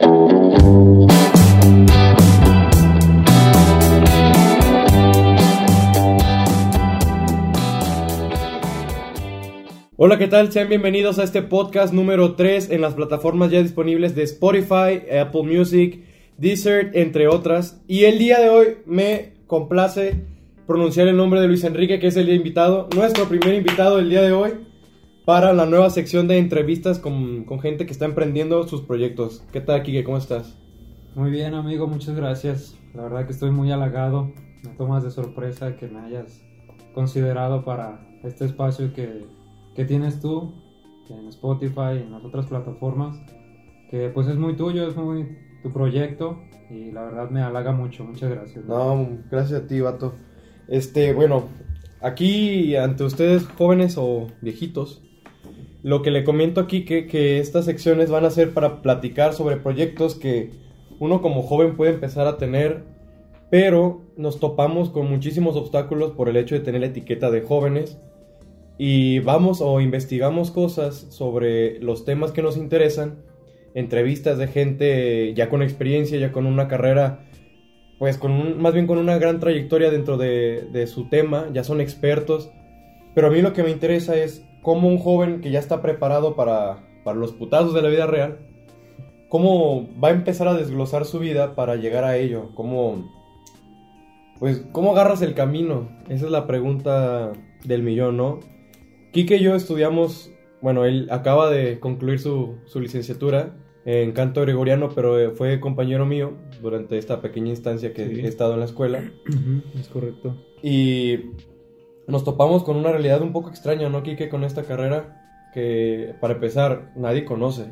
Hola, ¿qué tal? Sean bienvenidos a este podcast número 3 en las plataformas ya disponibles de Spotify, Apple Music, Deezer, entre otras. Y el día de hoy me complace pronunciar el nombre de Luis Enrique, que es el invitado, nuestro primer invitado del día de hoy, para la nueva sección de entrevistas con, con gente que está emprendiendo sus proyectos. ¿Qué tal, Kike? ¿Cómo estás? Muy bien, amigo, muchas gracias. La verdad que estoy muy halagado. Me tomas de sorpresa que me hayas considerado para este espacio que que tienes tú en Spotify y en las otras plataformas, que pues es muy tuyo, es muy tu proyecto y la verdad me halaga mucho. Muchas gracias. No, gracias a ti, vato. Este, bueno, aquí ante ustedes jóvenes o viejitos, lo que le comento aquí que, que estas secciones van a ser para platicar sobre proyectos que uno como joven puede empezar a tener, pero nos topamos con muchísimos obstáculos por el hecho de tener la etiqueta de jóvenes y vamos o investigamos cosas sobre los temas que nos interesan, entrevistas de gente ya con experiencia, ya con una carrera, pues con más bien con una gran trayectoria dentro de, de su tema, ya son expertos, pero a mí lo que me interesa es cómo un joven que ya está preparado para, para los putazos de la vida real, cómo va a empezar a desglosar su vida para llegar a ello, cómo, pues, cómo agarras el camino, esa es la pregunta del millón, ¿no? Kike y yo estudiamos, bueno, él acaba de concluir su, licenciatura en canto gregoriano, pero eh, fue compañero mío durante esta pequeña instancia que he estado en la escuela. es correcto. Y nos topamos con una realidad un poco extraña, ¿no, Kike? Con esta carrera que, para empezar, nadie conoce.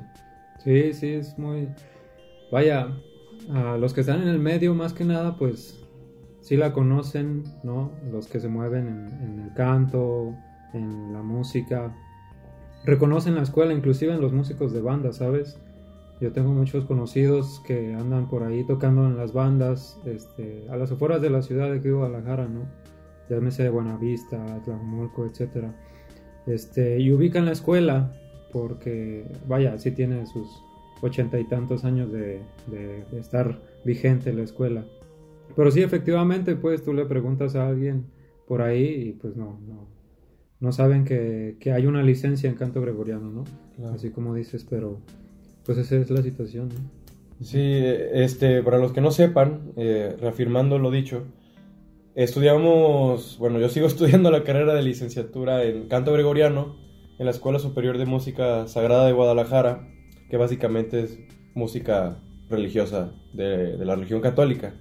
Sí, sí, es muy... Vaya, a los que están en el medio, más que nada, pues sí la conocen, ¿no? Los que se mueven en el canto, en la música. Reconocen la escuela, inclusive en los músicos de banda, ¿sabes? Yo tengo muchos conocidos que andan por ahí tocando en las bandas, este, a las afueras de la ciudad de Guadalajara, ¿no? Llámese de Buenavista, Tlajumulco, etc. Este, y ubican la escuela porque, vaya, sí tiene sus ochenta y tantos años de, de, de, estar vigente la escuela. Pero sí, efectivamente, pues tú le preguntas a alguien por ahí y pues no, no, no saben que, hay una licencia en canto gregoriano, ¿no? Así como dices, pero pues esa es la situación, ¿no? Sí, este, para los que no sepan, eh, reafirmando lo dicho, estudiamos, bueno, yo sigo estudiando la carrera de licenciatura en canto gregoriano en la Escuela Superior de Música Sagrada de Guadalajara, que básicamente es música religiosa de, la religión católica,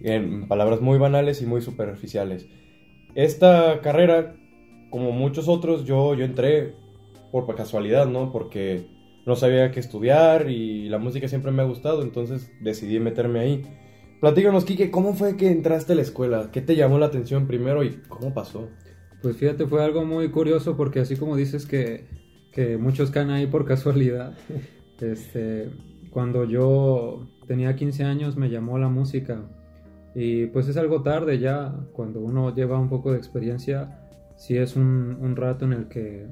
en palabras muy banales y muy superficiales. Esta carrera como muchos otros, yo, yo entré por casualidad, ¿no? Porque no sabía qué estudiar y la música siempre me ha gustado, entonces decidí meterme ahí. Platícanos, Kike, ¿cómo fue que entraste a la escuela? ¿Qué te llamó la atención primero y cómo pasó? Pues fíjate, fue algo muy curioso porque así como dices que, que muchos caen ahí por casualidad, este, cuando yo tenía 15 años me llamó la música y pues es algo tarde ya, cuando uno lleva un poco de experiencia, si es un, un, rato en el que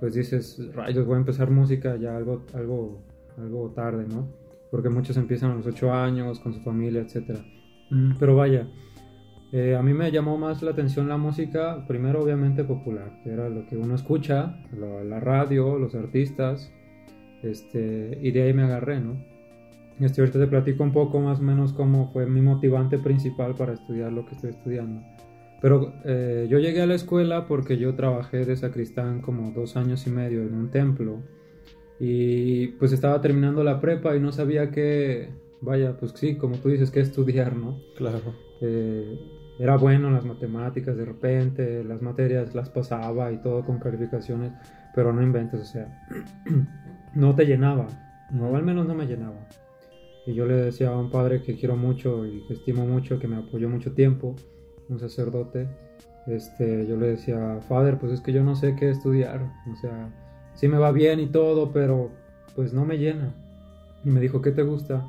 pues dices, rayos, voy a empezar música ya algo, algo, algo tarde, ¿no? Porque muchos empiezan a los 8 años con su familia, etc. Mm, pero vaya, eh, a mí me llamó más la atención la música, primero obviamente popular, que era lo que uno escucha, la, la radio, los artistas, este, y de ahí me agarré, ¿no? Este, ahorita te platico un poco más o menos cómo fue mi motivante principal para estudiar lo que estoy estudiando. Pero eh, yo llegué a la escuela porque yo trabajé de sacristán como dos años y medio en un templo y pues estaba terminando la prepa y no sabía qué, vaya, pues sí, como tú dices, qué estudiar, ¿no? Claro. Eh, era bueno en las matemáticas de repente, las materias las pasaba y todo con calificaciones, pero no inventes, o sea, no te llenaba, no, al menos no me llenaba. Y yo le decía a un padre que quiero mucho y que estimo mucho, que me apoyó mucho tiempo, un sacerdote, este, yo le decía, Father, pues es que yo no sé qué estudiar, o sea, sí me va bien y todo, pero pues no me llena. Y me dijo, ¿qué te gusta?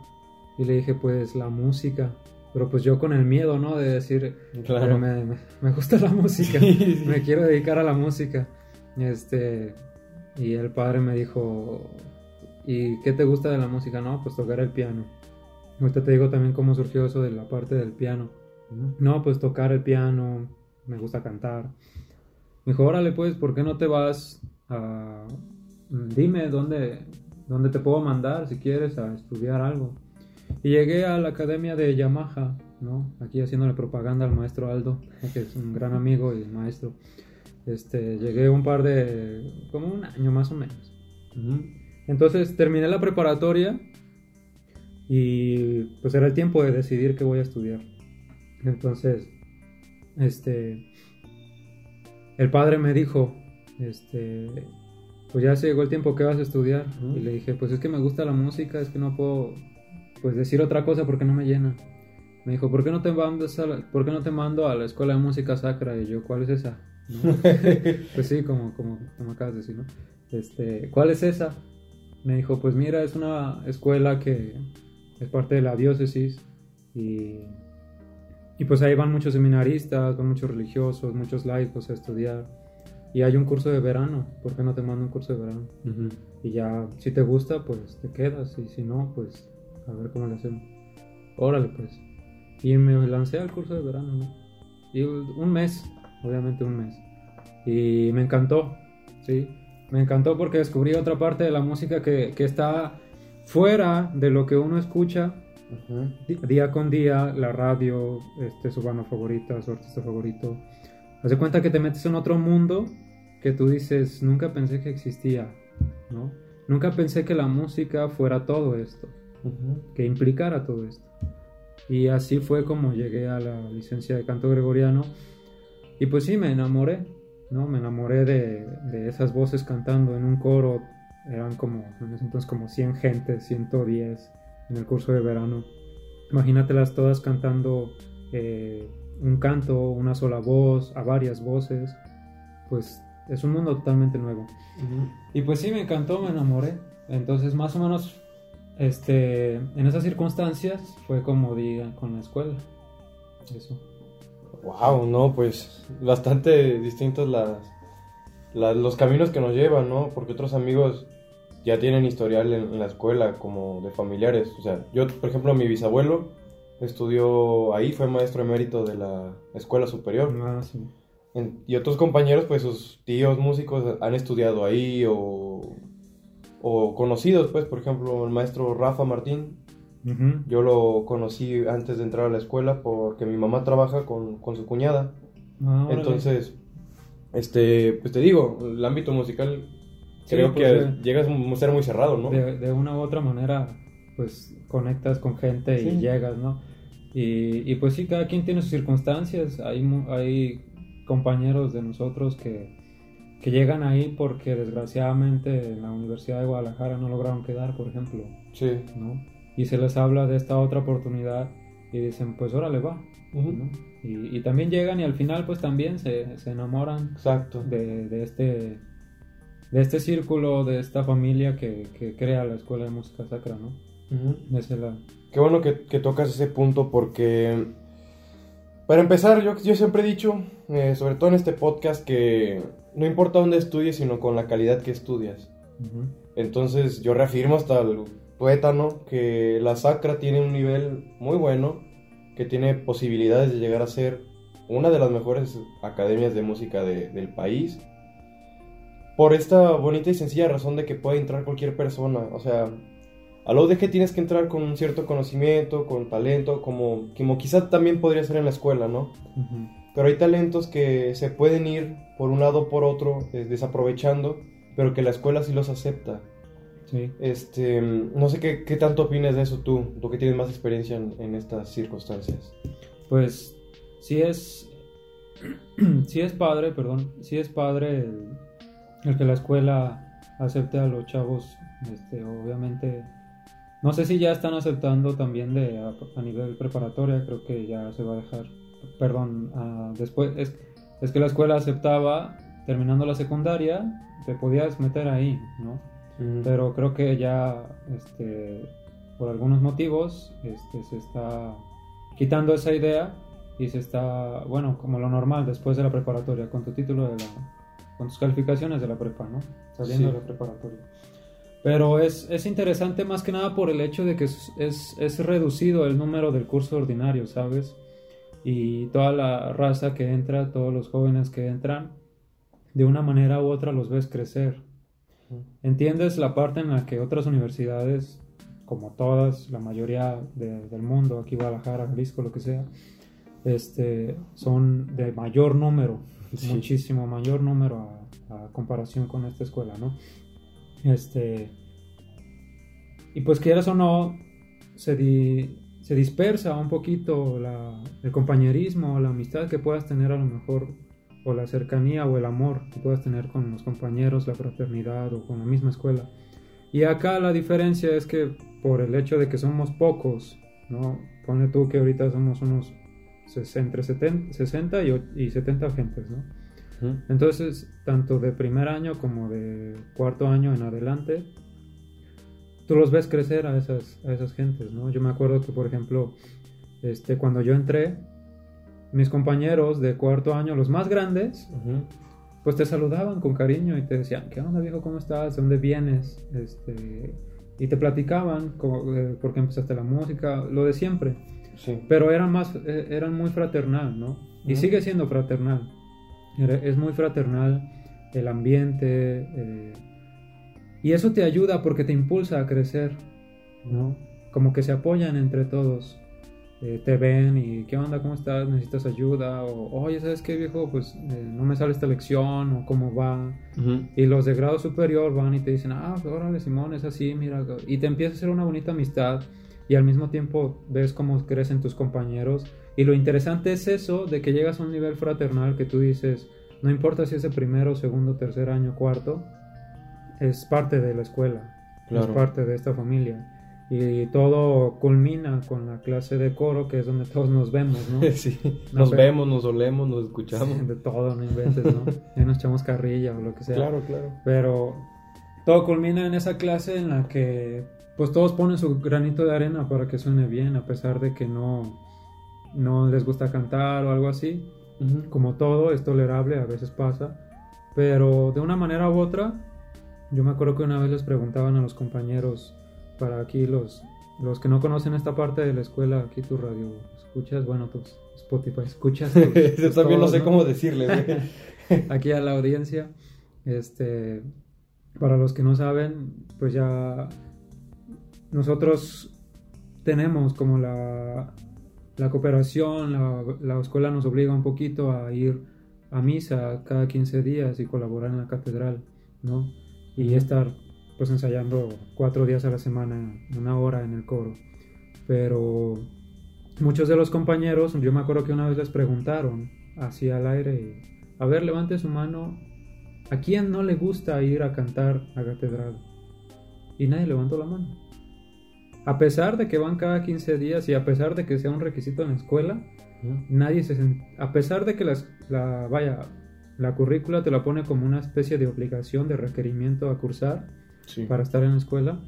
Y le dije, pues la música. Pero pues yo con el miedo, ¿no? De decir, claro. me, me, gusta la música, me quiero dedicar a la música. Este, y el padre me dijo, ¿y qué te gusta de la música? No, pues tocar el piano. Ahorita te digo también cómo surgió eso de la parte del piano. No, pues tocar el piano, me gusta cantar. Me dijo, órale, pues, ¿por qué no te vas a... Dime dónde, dónde te puedo mandar si quieres a estudiar algo. Y llegué a la academia de Yamaha, ¿no? Aquí haciéndole propaganda al maestro Aldo, que es un gran amigo y maestro. Este, llegué un par de, como un año más o menos. Entonces terminé la preparatoria y pues era el tiempo de decidir qué voy a estudiar. Entonces, este, el padre me dijo, este, pues ya se llegó el tiempo que vas a estudiar. Y le dije, pues es que me gusta la música, es que no puedo, pues decir otra cosa porque no me llena. Me dijo, ¿por qué no te mando a ¿por qué no te mando a la escuela de música sacra? Y yo, ¿cuál es esa? pues sí, como, como, como acabas de decir, ¿no? Este, ¿cuál es esa? Me dijo, pues mira, es una escuela que es parte de la diócesis y, y pues ahí van muchos seminaristas, van muchos religiosos, muchos laicos a estudiar. Y hay un curso de verano, ¿por qué no te mando un curso de verano? Y ya, si te gusta, pues te quedas, y si no, pues a ver cómo lo hacemos. Órale, pues. Y me lancé al curso de verano, ¿no? Y un mes, obviamente un mes. Y me encantó, ¿sí? Me encantó porque descubrí otra parte de la música que, que está fuera de lo que uno escucha día con día, la radio, este, su banda favorita, su artista favorito. Hace cuenta que te metes en otro mundo que tú dices, nunca pensé que existía, ¿no? Nunca pensé que la música fuera todo esto, que implicara todo esto. Y así fue como llegué a la licencia de canto gregoriano. Y pues sí, me enamoré, ¿no? Me enamoré de, de esas voces cantando en un coro. Eran como, en ese entonces, como 100 gente, 110 en el curso de verano. Imagínatelas todas cantando eh, un canto, una sola voz, a varias voces. Pues es un mundo totalmente nuevo. Y pues sí, me encantó, me enamoré. Entonces, más o menos, este, en esas circunstancias fue como diga con la escuela. Eso. Wow, no, pues bastante distintos las, los caminos que nos llevan, ¿no? Porque otros amigos ya tienen historial en, la escuela como de familiares. O sea, yo, por ejemplo, mi bisabuelo estudió ahí, fue maestro emérito de la escuela superior. Ah, sí. y otros compañeros, pues sus tíos músicos han estudiado ahí o, o conocidos, pues, por ejemplo, el maestro Rafa Martín yo lo conocí antes de entrar a la escuela porque mi mamá trabaja con, con su cuñada. Ah, Entonces, este, pues te digo, el ámbito musical creo pues, que llega a ser muy cerrado, ¿no? De, una u otra manera, pues conectas con gente y llegas, ¿no? Y, y, pues sí, cada quien tiene sus circunstancias. Hay, hay compañeros de nosotros que, que llegan ahí porque desgraciadamente en la Universidad de Guadalajara no lograron quedar, por ejemplo. Sí. ¿no? y se les habla de esta otra oportunidad y dicen, pues órale va. y, y, también llegan y al final pues también se, se enamoran Exacto. De, de, este, de este círculo, de esta familia que, que crea la Escuela de Música Sacra, ¿no? Qué bueno que, que, tocas ese punto porque, para empezar, yo, yo siempre he dicho, eh, sobre todo en este podcast, que no importa dónde estudies, sino con la calidad que estudias. Entonces yo reafirmo hasta el tuétano, que la Sacra tiene un nivel muy bueno, que tiene posibilidades de llegar a ser una de las mejores academias de música del país, por esta bonita y sencilla razón de que puede entrar cualquier persona, o sea, a lo de que tienes que entrar con un cierto conocimiento, con talento, como, como quizá también podría ser en la escuela, ¿no? Pero hay talentos que se pueden ir por un lado o por otro, eh, desaprovechando, pero que la escuela sí los acepta. Este, no sé qué, qué, tanto opinas de eso tú, tú que tienes más experiencia en, estas circunstancias. Pues sí es, sí es padre, perdón, sí es padre el, que la escuela acepte a los chavos, este, obviamente, no sé si ya están aceptando también de a, nivel preparatoria, creo que ya se va a dejar, perdón, después, es, es que la escuela aceptaba, terminando la secundaria, te podías meter ahí, ¿no? Pero creo que ya, este, por algunos motivos, este, se está quitando esa idea y se está, bueno, como lo normal después de la preparatoria, con tu título de la, con tus calificaciones de la prepa, ¿no? Saliendo de la preparatoria. Pero es, es, interesante más que nada por el hecho de que es, es, es, reducido el número del curso ordinario, ¿sabes? Y toda la raza que entra, todos los jóvenes que entran, de una manera u otra los ves crecer. ¿Entiendes la parte en la que otras universidades, como todas, la mayoría del mundo, aquí Guadalajara, Jalisco, lo que sea, este, son de mayor número, muchísimo mayor número a, a comparación con esta escuela, ¿no? Este, y pues quieras o no, se, se dispersa un poquito el compañerismo, la amistad que puedas tener a lo mejor, o la cercanía o el amor que puedas tener con los compañeros, la fraternidad o con la misma escuela. Y acá la diferencia es que por el hecho de que somos pocos, ¿no? Pone tú que ahorita somos unos entre 60 y 70 agentes, ¿no? Entonces, tanto de primer año como de cuarto año en adelante, tú los ves crecer a esas, a esas gentes, ¿no? Yo me acuerdo que, por ejemplo, este, cuando yo entré, mis compañeros de cuarto año, los más grandes, pues te saludaban con cariño y te decían, ¿qué onda viejo? ¿Cómo estás? ¿De dónde vienes? Este, y te platicaban eh, por qué empezaste la música, lo de siempre. Sí. Pero eran, más, eh, eran muy fraternal, ¿no? Y sigue siendo fraternal. Es muy fraternal el ambiente. Eh, y eso te ayuda porque te impulsa a crecer, ¿no? Como que se apoyan entre todos. Eh, te ven y ¿qué onda? ¿Cómo estás? ¿Necesitas ayuda? O oye, ¿sabes qué viejo? Pues eh, no me sale esta lección o cómo va. Y los de grado superior van y te dicen, ah, pues órale Simón, es así, mira. Y te empieza a hacer una bonita amistad y al mismo tiempo ves cómo crecen tus compañeros y lo interesante es eso, de que llegas a un nivel fraternal que tú dices, no importa si es el primero, segundo, tercer año, cuarto, es parte de la escuela, es parte de esta familia. Y todo culmina con la clase de coro, que es donde todos nos vemos, ¿no? Sí, nos vemos, nos olemos, nos escuchamos. de todo, no inventes, ¿no? Ahí nos echamos carrilla o lo que sea. Claro, claro. Pero todo culmina en esa clase en la que, pues todos ponen su granito de arena para que suene bien, a pesar de que no, no les gusta cantar o algo así. Como todo, es tolerable, a veces pasa. Pero de una manera u otra, yo me acuerdo que una vez les preguntaban a los compañeros, para aquí los, los que no conocen esta parte de la escuela, aquí tu radio escuchas, bueno, pues Spotify, escuchas. yo también no sé cómo decirle. aquí a la audiencia, este, para los que no saben, pues ya nosotros tenemos como la, la cooperación, la, escuela nos obliga un poquito a ir a misa cada 15 días y colaborar en la catedral, ¿no? Y estar pues ensayando cuatro días a la semana, una hora en el coro. Pero muchos de los compañeros, yo me acuerdo que una vez les preguntaron así al aire, a ver, levante su mano, ¿a quién no le gusta ir a cantar a catedral? Y nadie levantó la mano. A pesar de que van cada 15 días y a pesar de que sea un requisito en la escuela, nadie se a pesar de que la, vaya la currícula te la pone como una especie de obligación de requerimiento a cursar para estar en la escuela,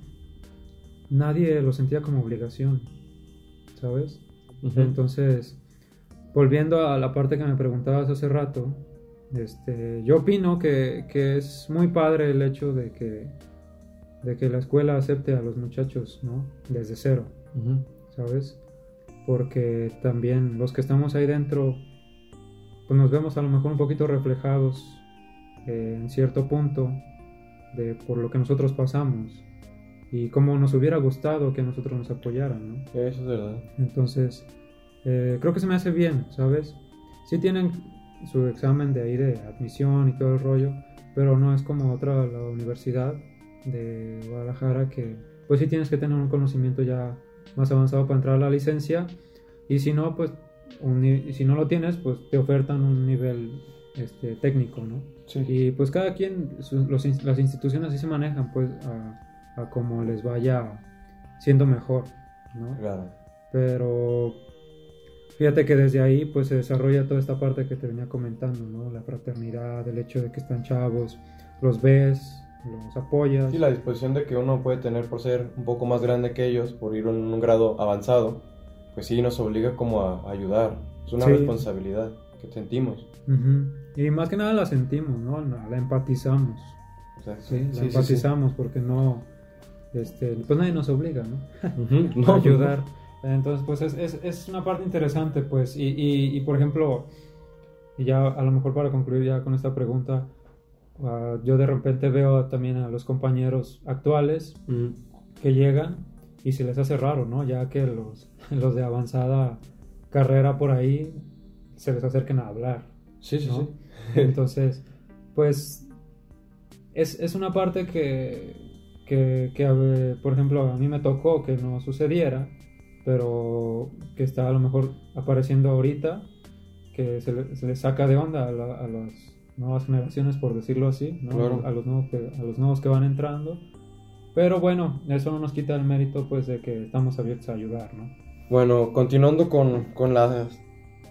nadie lo sentía como obligación, ¿sabes? Entonces, volviendo a la parte que me preguntabas hace rato, este, yo opino que, que es muy padre el hecho de que de que la escuela acepte a los muchachos, ¿no? Desde cero, ¿sabes? Porque también los que estamos ahí dentro, pues nos vemos a lo mejor un poquito reflejados en cierto punto de por lo que nosotros pasamos y cómo nos hubiera gustado que nosotros nos apoyaran, ¿no? Eso es verdad. Entonces, eh, creo que se me hace bien, ¿sabes? Sí tienen su examen de ahí de admisión y todo el rollo, pero no es como otra la universidad de Guadalajara que pues sí tienes que tener un conocimiento ya más avanzado para entrar a la licencia. Y si no pues si no lo tienes pues te ofertan un nivel este, técnico no y pues cada quien las instituciones así se manejan pues a, a como les vaya siendo mejor no claro. Pero fíjate que desde ahí pues se desarrolla toda esta parte que te venía comentando no la fraternidad el hecho de que están chavos los ves los apoyas. Sí, la disposición de que uno puede tener por ser un poco más grande que ellos, por ir en un grado avanzado, pues sí nos obliga como a ayudar. Es una responsabilidad que sentimos. Y más que nada la sentimos, ¿no? La, empatizamos. Sí, la empatizamos porque no, este, pues nadie nos obliga, ¿no? Ujú, no, a ayudar. Entonces, pues es, es, es una parte interesante, pues, y, y, y, por ejemplo, y ya a lo mejor para concluir ya con esta pregunta, ah, yo de repente veo también a los compañeros actuales Ujú. que llegan y se les hace raro, ¿no? Ya que los, los de avanzada carrera por ahí se les acerquen a hablar, Sí, sí, ¿no? sí. Entonces, pues es, es una parte que, que, que, por ejemplo, a mí me tocó que no sucediera, pero que está a lo mejor apareciendo ahorita, que se le, se le saca de onda a, la- a las nuevas generaciones, por decirlo así, ¿no? Claro. a, los nuevos que, a los nuevos que van entrando. Pero bueno, eso no nos quita el mérito pues de que estamos abiertos a ayudar, ¿no? Bueno, continuando con, con la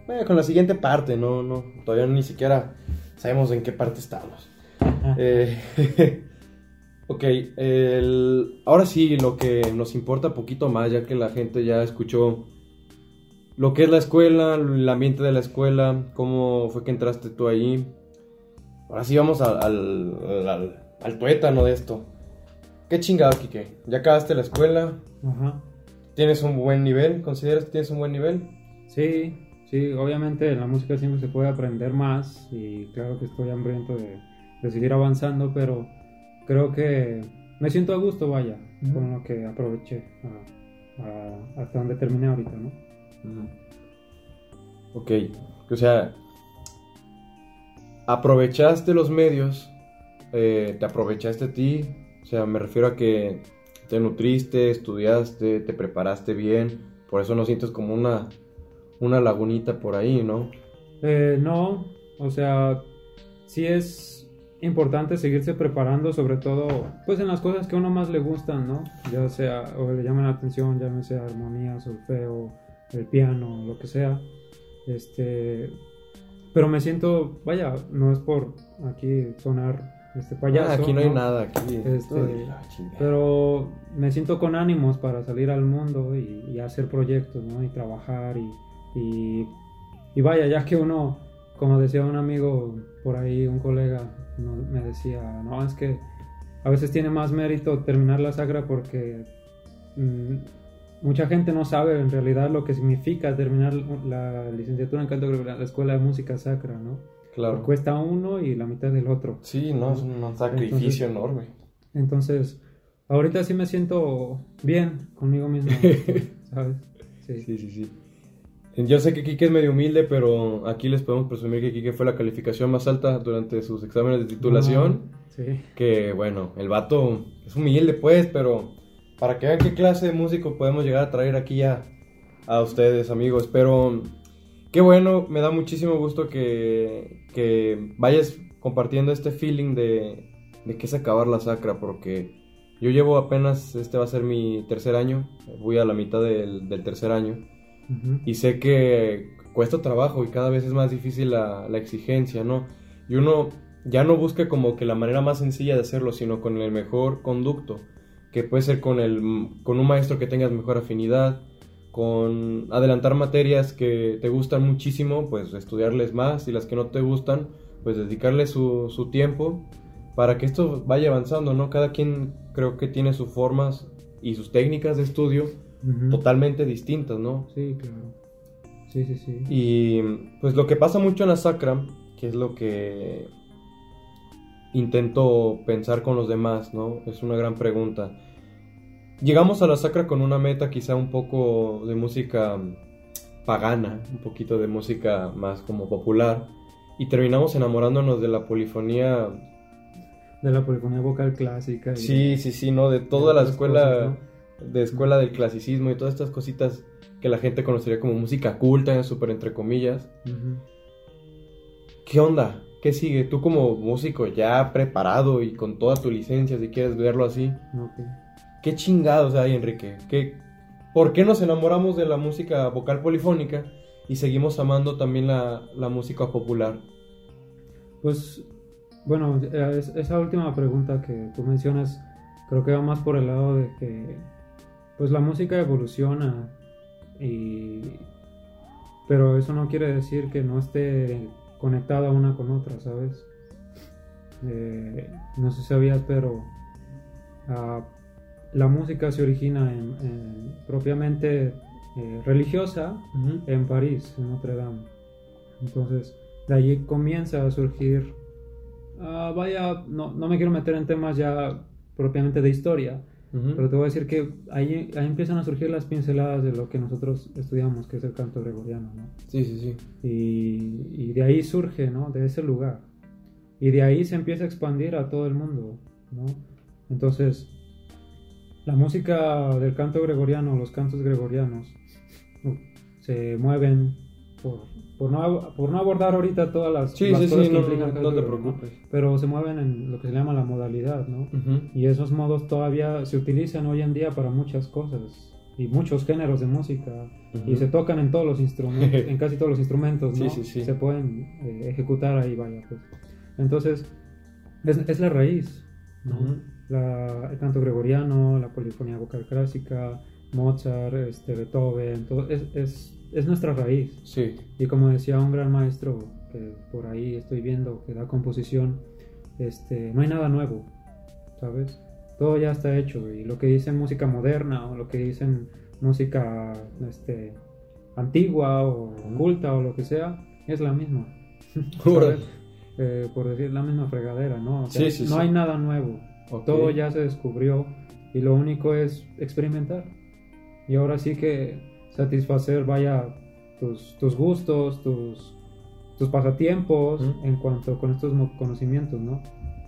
bueno, con la siguiente parte, no, no, todavía ni siquiera sabemos en qué parte estamos. Eh, ok, el- ahora sí, lo que nos importa poquito más, ya que la gente ya escuchó lo que es la escuela, el ambiente de la escuela, cómo fue que entraste tú ahí. Ahora sí vamos al, al, al, al tuétano de esto. ¿Qué chingado, Kike? ¿Ya acabaste la escuela? Ajá. ¿Tienes un buen nivel? ¿Consideras que tienes un buen nivel? Sí, sí, obviamente en la música siempre se puede aprender más y claro que estoy hambriento de, de seguir avanzando, pero creo que me siento a gusto, vaya, con lo que aproveché a- a- hasta donde terminé ahorita, ¿no? Ok, o sea, aprovechaste los medios, eh, te aprovechaste a ti, o sea, me refiero a que te nutriste, estudiaste, te preparaste bien, por eso no sientes como una, una lagunita por ahí, ¿no? Eh, no, o sea, sí es importante seguirse preparando, sobre todo, pues en las cosas que a uno más le gustan, ¿no? Ya sea, o le llaman la atención, llámese armonía, solfeo, el piano, lo que sea. Este, pero me siento, vaya, no es por aquí sonar este payaso. Ah, aquí no hay nada, aquí. Este. Pero me siento con ánimos para salir al mundo y, y hacer proyectos, ¿no? Y trabajar y, y, y vaya, ya que uno, como decía un amigo por ahí, un colega, no- me decía, no, es que a veces tiene más mérito terminar la sagra porque mm, mucha gente no sabe en realidad lo que significa terminar la licenciatura en canto la escuela de música sacra, ¿no? Claro. Cuesta uno y la mitad del otro. Sí, no, es un sacrificio enorme. Entonces, ahorita sí me siento bien conmigo mismo, ¿sabes? Sí. Sí, sí, sí. Yo sé que Kike es medio humilde, pero aquí les podemos presumir que Kike fue la calificación más alta durante sus exámenes de titulación. Ah, sí. Que bueno, el vato es humilde, pues, pero para que vean qué clase de músico podemos llegar a traer aquí a, a ustedes, amigos. Pero qué bueno, me da muchísimo gusto que, que vayas compartiendo este feeling de, de que es acabar la sacra, porque yo llevo apenas, este va a ser mi tercer año, voy a la mitad del, del tercer año. Y sé que cuesta trabajo y cada vez es más difícil la, la exigencia, ¿no? Y uno ya no busca como que la manera más sencilla de hacerlo, sino con el mejor conducto, que puede ser con, el, con un maestro que tengas mejor afinidad, con adelantar materias que te gustan muchísimo, pues estudiarles más y las que no te gustan, pues dedicarle su, su tiempo para que esto vaya avanzando, ¿no? Cada quien creo que tiene sus formas y sus técnicas de estudio totalmente distintas, ¿no? Sí, claro. Sí, sí, sí. Y pues lo que pasa mucho en la sacra, que es lo que intento pensar con los demás, ¿no? Es una gran pregunta. Llegamos a la sacra con una meta quizá un poco de música pagana, un poquito de música más como popular, y terminamos enamorándonos de la polifonía. De la polifonía vocal clásica. y- Sí, sí, sí, ¿no? De toda la escuela, cosas, de escuela del clasicismo y todas estas cositas que la gente conocería como música culta, súper entre comillas. ¿Qué onda? ¿Qué sigue? Tú como músico ya preparado y con toda tu licencia, si quieres verlo así. Ok. ¿Qué chingados hay, Enrique? ¿Qué, ¿Por qué nos enamoramos de la música vocal polifónica y seguimos amando también la, la música popular? Pues, bueno, eh, es- esa última pregunta que tú mencionas, creo que va más por el lado de que, pues la música evoluciona y... Pero eso no quiere decir que no esté conectada una con otra, ¿sabes? Eh, no sé si sabías, pero ah, la música se origina en, en- propiamente eh, religiosa en París, en Notre Dame. Entonces, de allí comienza a surgir, ah, vaya, no, no me quiero meter en temas ya propiamente de historia, Pero te voy a decir que ahí, ahí empiezan a surgir las pinceladas de lo que nosotros estudiamos, que es el canto gregoriano, ¿no? Sí, sí, sí. Y, y de ahí surge, ¿no? De ese lugar. Y de ahí se empieza a expandir a todo el mundo, ¿no? Entonces, la música del canto gregoriano, los cantos gregorianos, uh, se mueven por, por, no, por no abordar ahorita todas las, Sí, las sí, cosas sí, que no, implica el no, no te preocupes. Pero se mueven en lo que se llama la modalidad, ¿no? Ujú. Y esos modos todavía se utilizan hoy en día para muchas cosas y muchos géneros de música y Ujú. se tocan en todos los instrumentos, en casi todos los instrumentos, ¿no? Sí, sí, sí. Se pueden eh, ejecutar ahí, vaya, pues. Entonces, es, es la raíz, ¿no? Ujú. La- el canto gregoriano, la polifonía vocal clásica, Mozart, este, Beethoven, todo, es, es, es nuestra raíz. Sí. Y como decía un gran maestro que por ahí estoy viendo que da composición, este, no hay nada nuevo, ¿sabes? Todo ya está hecho y lo que dicen música moderna o lo que dicen música este, antigua o culta o lo que sea, es la misma. Eh, por decir la misma fregadera, ¿no? O sea, Sí, sí, no hay nada nuevo. Todo ya se descubrió y lo único es experimentar. Y ahora sí que satisfacer, vaya, tus, tus gustos, tus, tus pasatiempos en cuanto con estos conocimientos, ¿no?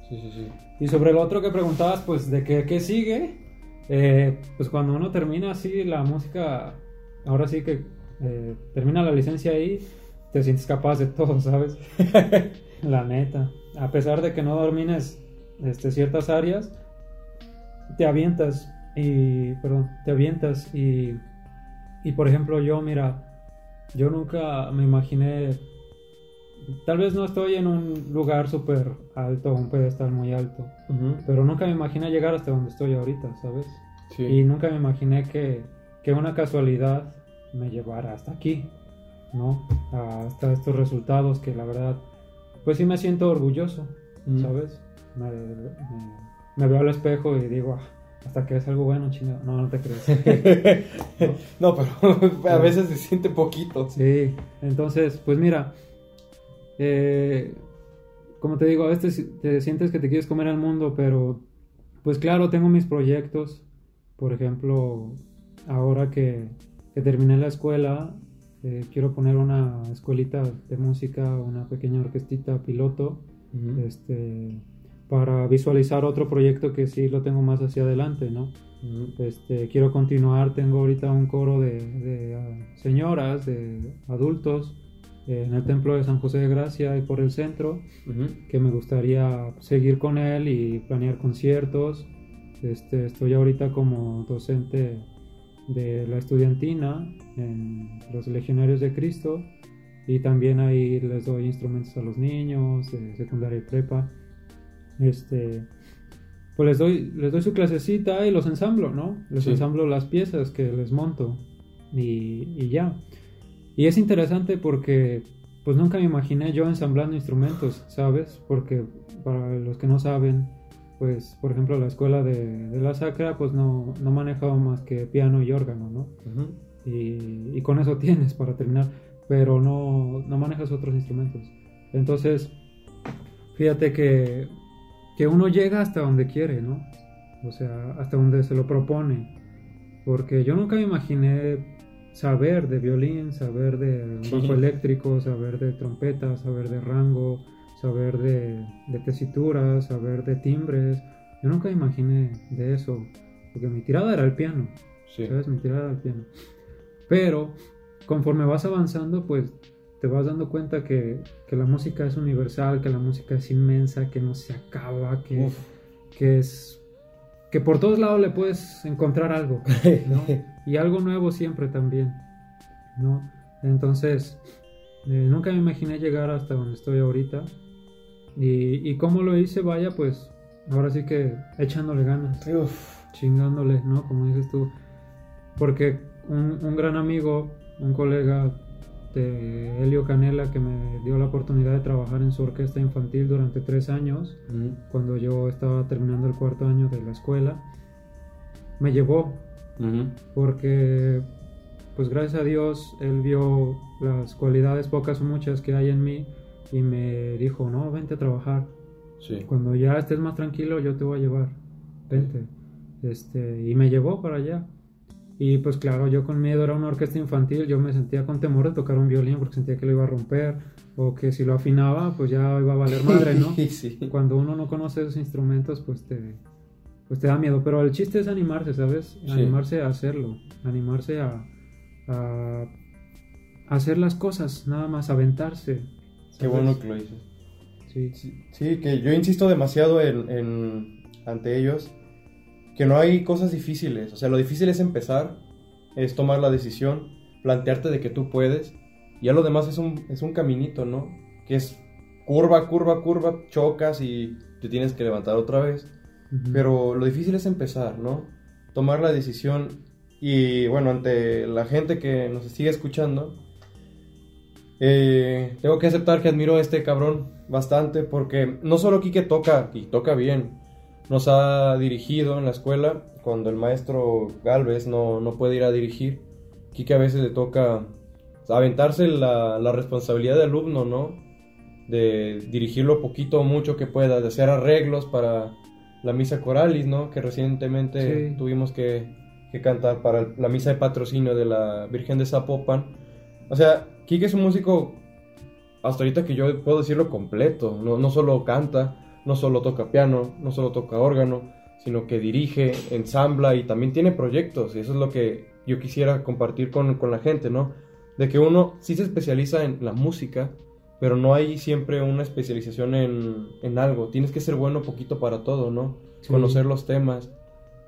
Sí, sí, sí. Y sobre lo otro que preguntabas, pues, de qué, qué sigue, eh, pues cuando uno termina así la música, ahora sí que eh, termina la licencia ahí, te sientes capaz de todo, ¿sabes? la neta. A pesar de que no domines este, ciertas áreas, te avientas y, perdón, te avientas y, y por ejemplo yo, mira, yo nunca me imaginé, tal vez no estoy en un lugar súper alto, un pedestal muy alto, pero nunca me imaginé llegar hasta donde estoy ahorita, ¿sabes? Sí. Y nunca me imaginé que, que una casualidad me llevara hasta aquí, ¿no? Hasta estos resultados que la verdad, pues sí me siento orgulloso. ¿sabes? Me, me- me veo al espejo y digo, "Ah, hasta que es algo bueno, chingado. No, no te crees. no, pero a veces se siente poquito. Sí, entonces, pues mira, eh, como te digo, a veces te sientes que te quieres comer al mundo, pero pues claro, tengo mis proyectos. Por ejemplo, ahora que, que terminé la escuela, eh, quiero poner una escuelita de música, una pequeña orquestita piloto, este, para visualizar otro proyecto que sí lo tengo más hacia adelante, ¿no? Este, quiero continuar, tengo ahorita un coro de, de, ah, señoras, de adultos, eh, en el templo de San José de Gracia y por el centro, Ujú. que me gustaría seguir con él y planear conciertos. Este, estoy ahorita como docente de la estudiantina en los Legionarios de Cristo y también ahí les doy instrumentos a los niños de secundaria y prepa. Este, pues les doy, les doy su clasecita y los ensamblo, ¿no? Les Sí. ensamblo las piezas que les monto y, y ya. Y es interesante porque pues nunca me imaginé yo ensamblando instrumentos, ¿sabes? Porque para los que no saben, pues por ejemplo la escuela de, de la sacra pues no, no manejaba más que piano y órgano, ¿no? Ujú. y, y con eso tienes para terminar, pero no, no manejas otros instrumentos. Entonces, fíjate que, que uno llega hasta donde quiere, ¿no? O sea, hasta donde se lo propone. Porque yo nunca me imaginé saber de violín, saber de bajo eléctrico, saber de trompeta, saber de rango, saber de, de tesitura, saber de timbres. Yo nunca me imaginé de eso, porque mi tirada era el piano. Sí. ¿sabes? Mi tirada al piano. Pero conforme vas avanzando, pues te vas dando cuenta que, que la música es universal, que la música es inmensa, que no se acaba, que, Uf. que es que por todos lados le puedes encontrar algo, ¿no? Y algo nuevo siempre también, ¿no? Entonces, eh, nunca me imaginé llegar hasta donde estoy ahorita. Y, y cómo lo hice, vaya, pues ahora sí que echándole ganas Uf. chingándole, ¿no? Como dices tú. Porque un, un gran amigo, un colega de Helio Canela, que me dio la oportunidad de trabajar en su orquesta infantil durante tres años, Ujú. cuando yo estaba terminando el cuarto año de la escuela, me llevó, porque pues gracias a Dios él vio las cualidades pocas o muchas que hay en mí y me dijo, no, vente a trabajar. Cuando ya estés más tranquilo yo te voy a llevar, vente. Este, y me llevó para allá. Y pues claro, yo con miedo era una orquesta infantil, yo me sentía con temor de tocar un violín porque sentía que lo iba a romper o que si lo afinaba pues ya iba a valer madre, ¿no? Cuando uno no conoce esos instrumentos pues te, pues te da miedo, pero el chiste es animarse, ¿sabes? Animarse a hacerlo, animarse a, a, hacer las cosas, nada más aventarse. Qué bueno que lo hice. Sí. sí. que yo insisto demasiado en, en ante ellos que no hay cosas difíciles. O sea, lo difícil es empezar, es tomar la decisión, plantearte de que tú puedes. Y ya lo demás es un, es un caminito, ¿no? Que es curva, curva, curva, chocas y te tienes que levantar otra vez. Pero lo difícil es empezar, ¿no? Tomar la decisión. Y bueno, ante la gente que nos sigue escuchando, eh, tengo que aceptar que admiro a este cabrón bastante porque no solo Kike toca, y toca bien, nos ha dirigido en la escuela cuando el maestro Galvez no, no puede ir a dirigir. Kike a veces le toca aventarse la, la, responsabilidad de alumno, ¿no? De dirigirlo poquito o mucho que pueda, de hacer arreglos para la misa coralis, ¿no? Que recientemente tuvimos que, que, cantar para la misa de patrocinio de la Virgen de Zapopan. O sea, Kike es un músico, hasta ahorita que yo puedo decirlo completo, no, no solo canta, no solo toca piano, no solo toca órgano, sino que dirige, ensambla y también tiene proyectos. Y eso es lo que yo quisiera compartir con, la gente, ¿no? De que uno sí se especializa en la música, pero no hay siempre una especialización en, algo. Tienes que ser bueno poquito para todo, ¿no? Conocer los temas.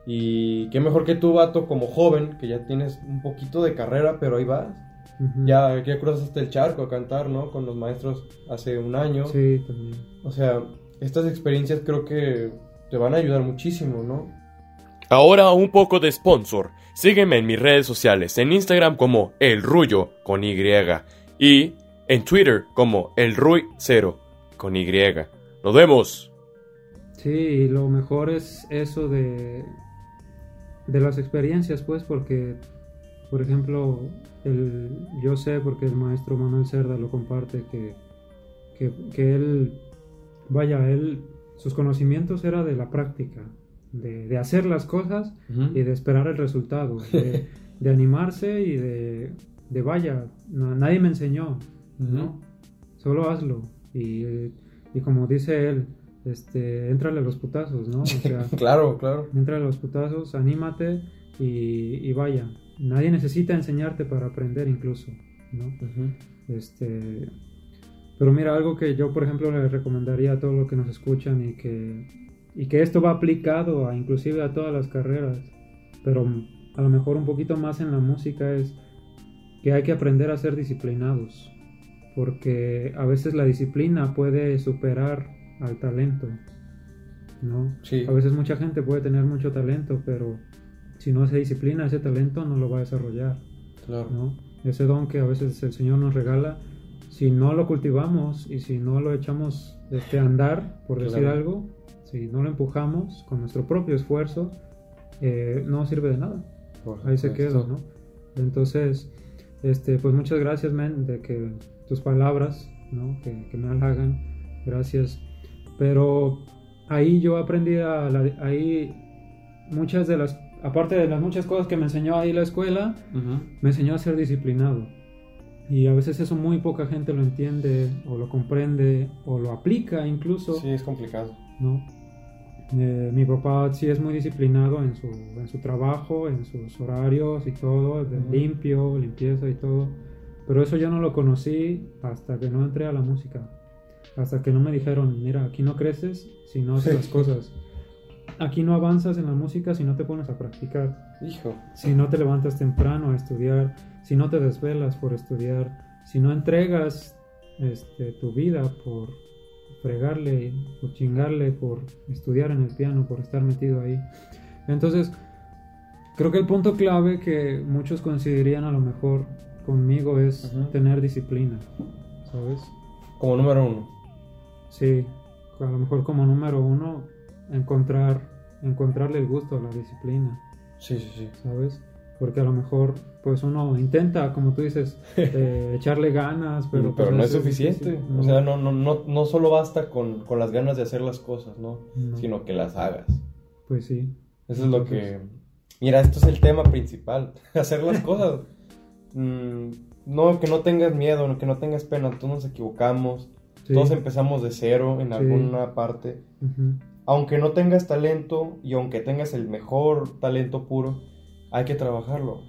Y qué mejor que tú, vato, como joven, que ya tienes un poquito de carrera, pero ahí vas. Ya, ya cruzaste el charco a cantar, ¿no? Con los maestros hace un año. Sí, también. O sea, estas experiencias creo que te van a ayudar muchísimo, ¿no? Ahora un poco de sponsor. Sígueme en mis redes sociales, en Instagram como El Rullo con Y y en Twitter como El Ruy 0 con Y. Nos vemos. Sí, lo mejor es eso de de las experiencias, pues, porque por ejemplo, el, yo sé porque el maestro Manuel Cerda lo comparte que, que, que él vaya, él, sus conocimientos era de la práctica, de, hacer las cosas y de esperar el resultado, de, animarse y de, de vaya, nadie me enseñó, ¿no? Solo hazlo. Y, y, como dice él, este, entrale a los putazos, ¿no? O sea, claro, claro. Entrale a los putazos, anímate y, y, vaya. Nadie necesita enseñarte para aprender incluso, ¿no? Este pero mira, algo que yo, por ejemplo, le recomendaría a todos los que nos escuchan y que, y que esto va aplicado a, inclusive a todas las carreras, pero a lo mejor un poquito más en la música es que hay que aprender a ser disciplinados, porque a veces la disciplina puede superar al talento, ¿no? Sí. A veces mucha gente puede tener mucho talento, pero si no se disciplina ese talento no lo va a desarrollar, claro. ¿no? Ese don que a veces el Señor nos regala, si no lo cultivamos y si no lo echamos este, a andar, por decir algo, si no lo empujamos con nuestro propio esfuerzo, eh, no sirve de nada. Ahí se queda, ¿no? Entonces, este, pues muchas gracias, men, de que tus palabras, ¿no? Que, me halagan, gracias. Pero ahí yo aprendí a ahí muchas de las, aparte de las muchas cosas que me enseñó ahí la escuela, me enseñó a ser disciplinado y a veces eso muy poca gente lo entiende o lo comprende o lo aplica incluso. Sí, es complicado. ¿no? Eh, mi papá sí es muy disciplinado en su, en su trabajo, en sus horarios y todo, de limpio, limpieza y todo. Pero eso yo no lo conocí hasta que no entré a la música. Hasta que no me dijeron, mira, aquí no creces si no haces las cosas. Aquí no avanzas en la música si no te pones a practicar. Hijo. Si no te levantas temprano a estudiar si no te desvelas por estudiar, si no entregas este, tu vida por fregarle, por chingarle, por estudiar en el piano, por estar metido ahí. Entonces, creo que el punto clave que muchos considerarían a lo mejor conmigo es tener disciplina, ¿sabes? Como número uno. Sí, a lo mejor como número uno, encontrar, encontrarle el gusto a la disciplina. Sí, sí, sí. ¿sabes? Porque a lo mejor, pues uno intenta, como tú dices, eh, echarle ganas, pero... Pero, pues, no es suficiente. ¿no? O sea, no, no, no, no solo basta con, con las ganas de hacer las cosas, ¿no? No. Sino que las hagas. Pues sí. Eso es lo que... Mira, esto es el tema principal. hacer las cosas. Mm, no, que no tengas miedo, que no tengas pena. Todos nos equivocamos. Sí. Todos empezamos de cero en Sí. alguna parte. Ujú. Aunque no tengas talento y aunque tengas el mejor talento puro, hay que trabajarlo.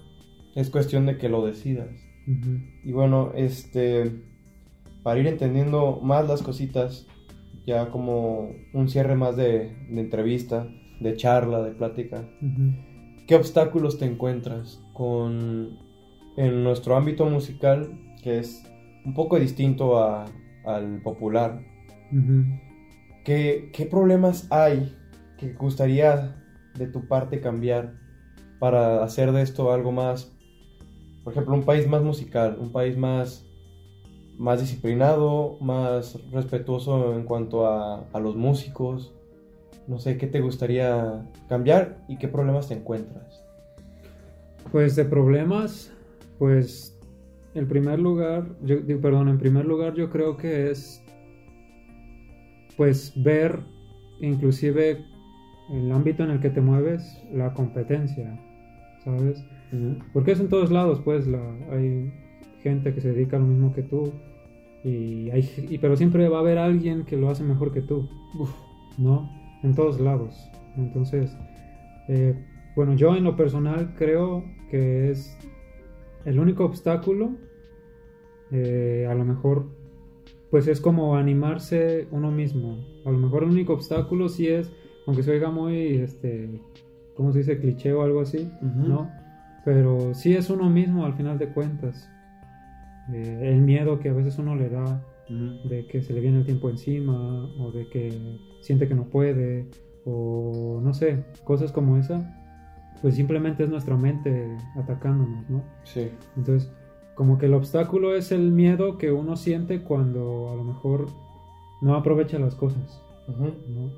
Es cuestión de que lo decidas. Y bueno, este, para ir entendiendo más las cositas, ya como un cierre más de, de entrevista, de charla, de plática. ¿qué obstáculos te encuentras con en nuestro ámbito musical, que es un poco distinto a- al popular? ¿Qué, qué problemas hay que gustaría de tu parte cambiar para hacer de esto algo más, por ejemplo, un país más musical, un país más, más disciplinado, más respetuoso en cuanto a, a los músicos? No sé, ¿qué te gustaría cambiar y qué problemas te encuentras? Pues de problemas, pues el primer lugar, yo, perdón, en primer lugar yo creo que es pues ver inclusive el ámbito en el que te mueves, la competencia, ¿sabes? Porque es en todos lados, pues la, hay gente que se dedica a lo mismo que tú, y hay, y- pero siempre va a haber alguien que lo hace mejor que tú, Uf, ¿no? En todos lados. Entonces, eh, bueno, yo en lo personal creo que es el único obstáculo, eh, a lo mejor, pues es como animarse uno mismo. A lo mejor el único obstáculo sí es, aunque se oiga muy, este, ¿cómo se dice? Cliché o algo así. ¿no? Pero sí es uno mismo al final de cuentas. Eh, el miedo que a veces uno le da de que se le viene el tiempo encima o de que siente que no puede o no sé, cosas como esa, pues simplemente es nuestra mente atacándonos, ¿no? Sí. Entonces, como que el obstáculo es el miedo que uno siente cuando a lo mejor no aprovecha las cosas. ¿no?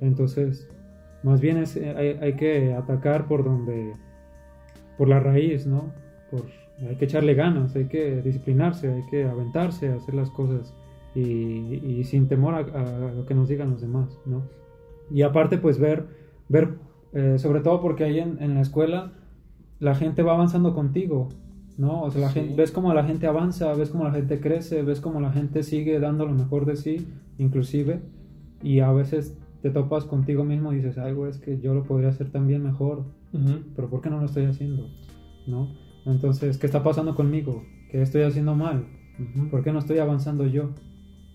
Entonces, más bien es, hay, hay que atacar por donde, por la raíz, ¿no? Por, hay que echarle ganas, hay que disciplinarse, hay que aventarse a hacer las cosas y, y sin temor a, a lo que nos digan los demás, ¿no? Y aparte, pues ver, ver eh, sobre todo porque ahí en, en la escuela la gente va avanzando contigo, ¿no? O sea, la Sí. gente, ves cómo la gente avanza, ves cómo la gente crece, ves cómo la gente sigue dando lo mejor de sí, inclusive, y a veces te topas contigo mismo y dices, ay, güey, es que yo lo podría hacer también mejor, pero ¿por qué no lo estoy haciendo? ¿No? Entonces, ¿qué está pasando conmigo? ¿Qué estoy haciendo mal? ¿Por qué no estoy avanzando yo?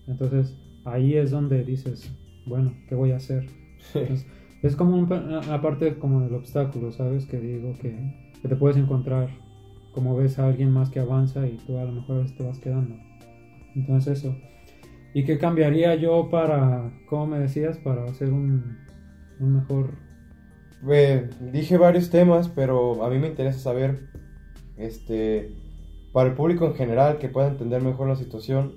Entonces, ahí es donde dices, bueno, ¿qué voy a hacer? Entonces, es como un, una parte como del obstáculo, ¿sabes? Que digo que, que te puedes encontrar como ves a alguien más que avanza y tú a lo mejor te vas quedando. Entonces eso. ¿Y qué cambiaría yo para, cómo me decías, para hacer un, un mejor... Eh, dije varios temas, pero a mí me interesa saber, este, para el público en general que pueda entender mejor la situación,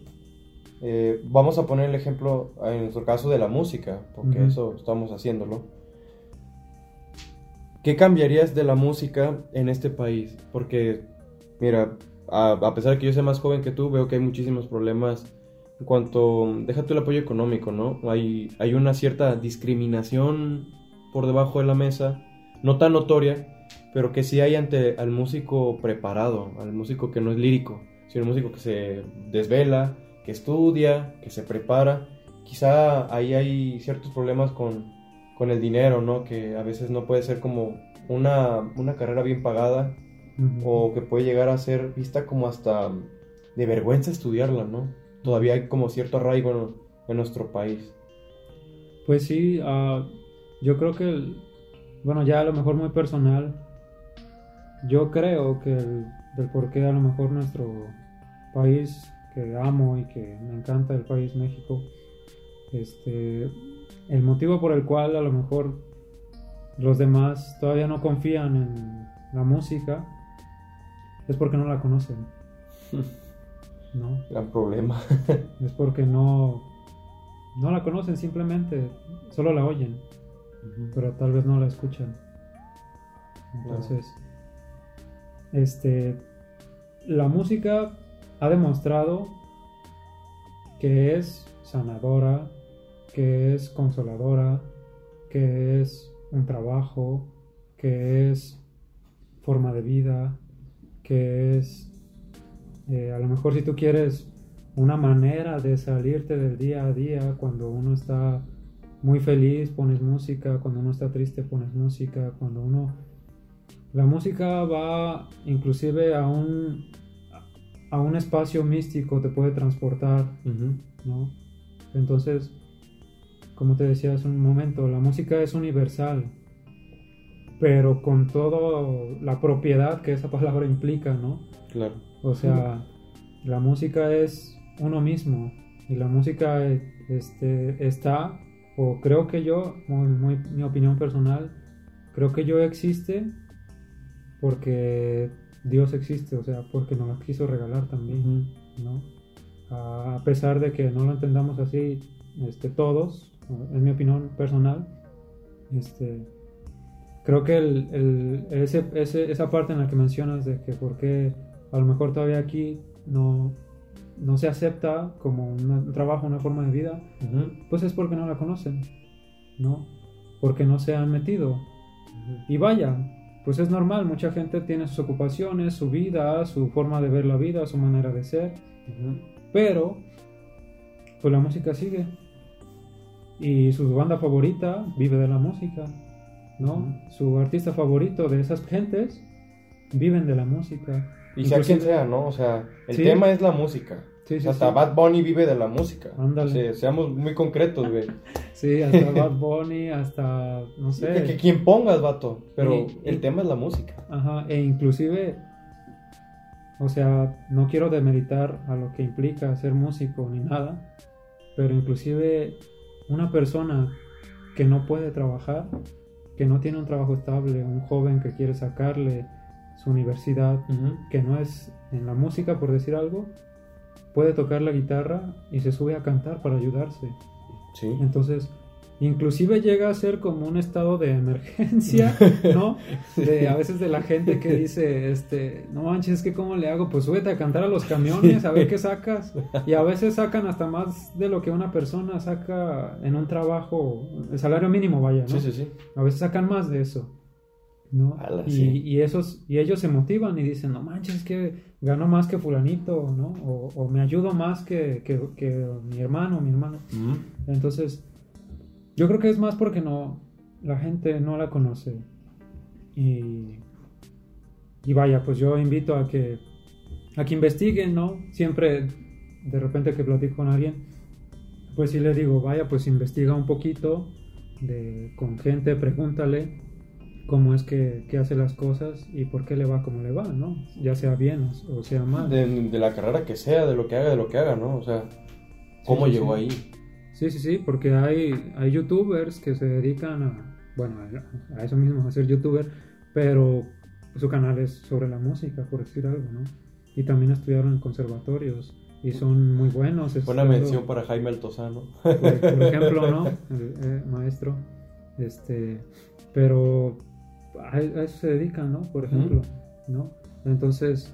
eh, vamos a poner el ejemplo en nuestro caso de la música, porque eso estamos haciéndolo. ¿Qué cambiarías de la música en este país? Porque, mira, a, pesar de que yo sea más joven que tú, veo que hay muchísimos problemas en cuanto, déjate el apoyo económico, ¿no? Hay, hay una cierta discriminación por debajo de la mesa, no tan notoria, pero que sí hay ante al músico preparado, al músico que no es lírico, sino el músico que se desvela, que estudia, que se prepara. Quizá ahí hay ciertos problemas con, con el dinero, ¿no? Que a veces no puede ser como una, una carrera bien pagada o que puede llegar a ser vista como hasta de vergüenza estudiarla, ¿no? Todavía hay como cierto arraigo en, en nuestro país. Pues sí, ah, yo creo que, el- bueno, ya a lo mejor muy personal, yo creo que el, del por qué a lo mejor nuestro país que amo y que me encanta el país México, este, el motivo por el cual a lo mejor los demás todavía no confían en la música es porque no la conocen, ¿no? Gran problema. Es porque no, no la conocen simplemente, solo la oyen, pero tal vez no la escuchan. Entonces, este, la música ha demostrado que es sanadora, que es consoladora, que es un trabajo, que es forma de vida, que es, eh, a lo mejor si tú quieres una manera de salirte del día a día cuando uno está muy feliz pones música, cuando uno está triste pones música, cuando uno... La música va inclusive a un, a un espacio místico, te puede transportar, ¿no? Entonces, como te decía hace un momento, la música es universal, pero con toda la propiedad que esa palabra implica, ¿no? Claro. O sea, la música es uno mismo y la música este, está, o creo que yo, muy, mi opinión personal, creo que yo existe porque Dios existe, o sea, porque nos la quiso regalar también, ¿no? A pesar de que no lo entendamos así este, todos, en mi opinión personal, este, creo que el, ese, esa parte en la que mencionas de que por qué a lo mejor todavía aquí no, no se acepta como un trabajo, una forma de vida, pues es porque no la conocen, ¿no? Porque no se han metido. Y vaya, pues es normal, mucha gente tiene sus ocupaciones, su vida, su forma de ver la vida, su manera de ser, pero pues la música sigue. Y su banda favorita vive de la música, ¿no? Su artista favorito de esas gentes viven de la música. Y sea quien sea, ¿no? O sea, el tema es la música. Sí, sí, hasta Bad Bunny vive de la música. Ándale. seamos muy concretos, güey. sí, hasta Bad Bunny, hasta, no sé. Que, quien pongas, vato. Pero el tema es la música. Ajá, e inclusive, o sea, no quiero demeritar a lo que implica ser músico ni nada, pero inclusive una persona que no puede trabajar, que no tiene un trabajo estable, un joven que quiere sacarle su universidad, que no es en la música, por decir algo, puede tocar la guitarra y se sube a cantar para ayudarse. Sí. Entonces, inclusive llega a ser como un estado de emergencia, ¿no? De a veces de la gente que dice, este, no manches, es que cómo le hago, pues súbete a cantar a los camiones, a ver qué sacas. Y a veces sacan hasta más de lo que una persona saca en un trabajo, el salario mínimo, vaya, ¿no? Sí, sí, sí. A veces sacan más de eso. ¿no? y, esos, y ellos se motivan y dicen, no manches, es que gano más que fulanito, ¿no? O, me ayudo más que, mi hermano, mi hermano. Entonces, yo creo que es más porque no, la gente no la conoce. Y, y vaya, pues yo invito a que, a que investiguen, ¿no? Siempre, de repente que platico con alguien, pues sí le digo, vaya, pues investiga un poquito de, con gente, pregúntale cómo es que, hace las cosas y por qué le va como le va, ¿no? Ya sea bien o, sea mal. De, la carrera que sea, de lo que haga, de lo que haga, ¿no? O sea, ¿cómo llegó ahí? Sí, sí, sí, porque hay, hay youtubers que se dedican a, bueno, a, eso mismo, a ser youtuber, pero su canal es sobre la música, por decir algo, ¿no? Y también estudiaron en conservatorios y son muy buenos. Buena mención para Jaime Altozano. Por, por ejemplo, ¿no? El, eh, maestro. Este, pero a, eso se dedican, ¿no? Por ejemplo, ¿no? Entonces,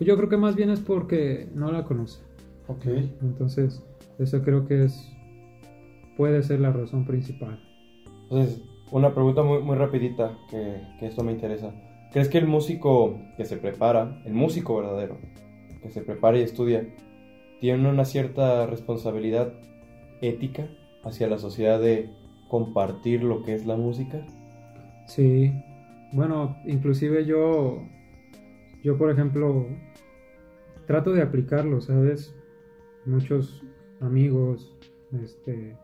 yo creo que más bien es porque no la conoce. Ok. Entonces, eso creo que es, puede ser la razón principal. Entonces, una pregunta muy, muy rapidita, que, que esto me interesa. ¿Crees que el músico que se prepara, el músico verdadero, que se prepara y estudia, tiene una cierta responsabilidad ética hacia la sociedad de compartir lo que es la música? Sí, bueno, inclusive yo, yo por ejemplo, trato de aplicarlo, ¿sabes? Muchos amigos, este,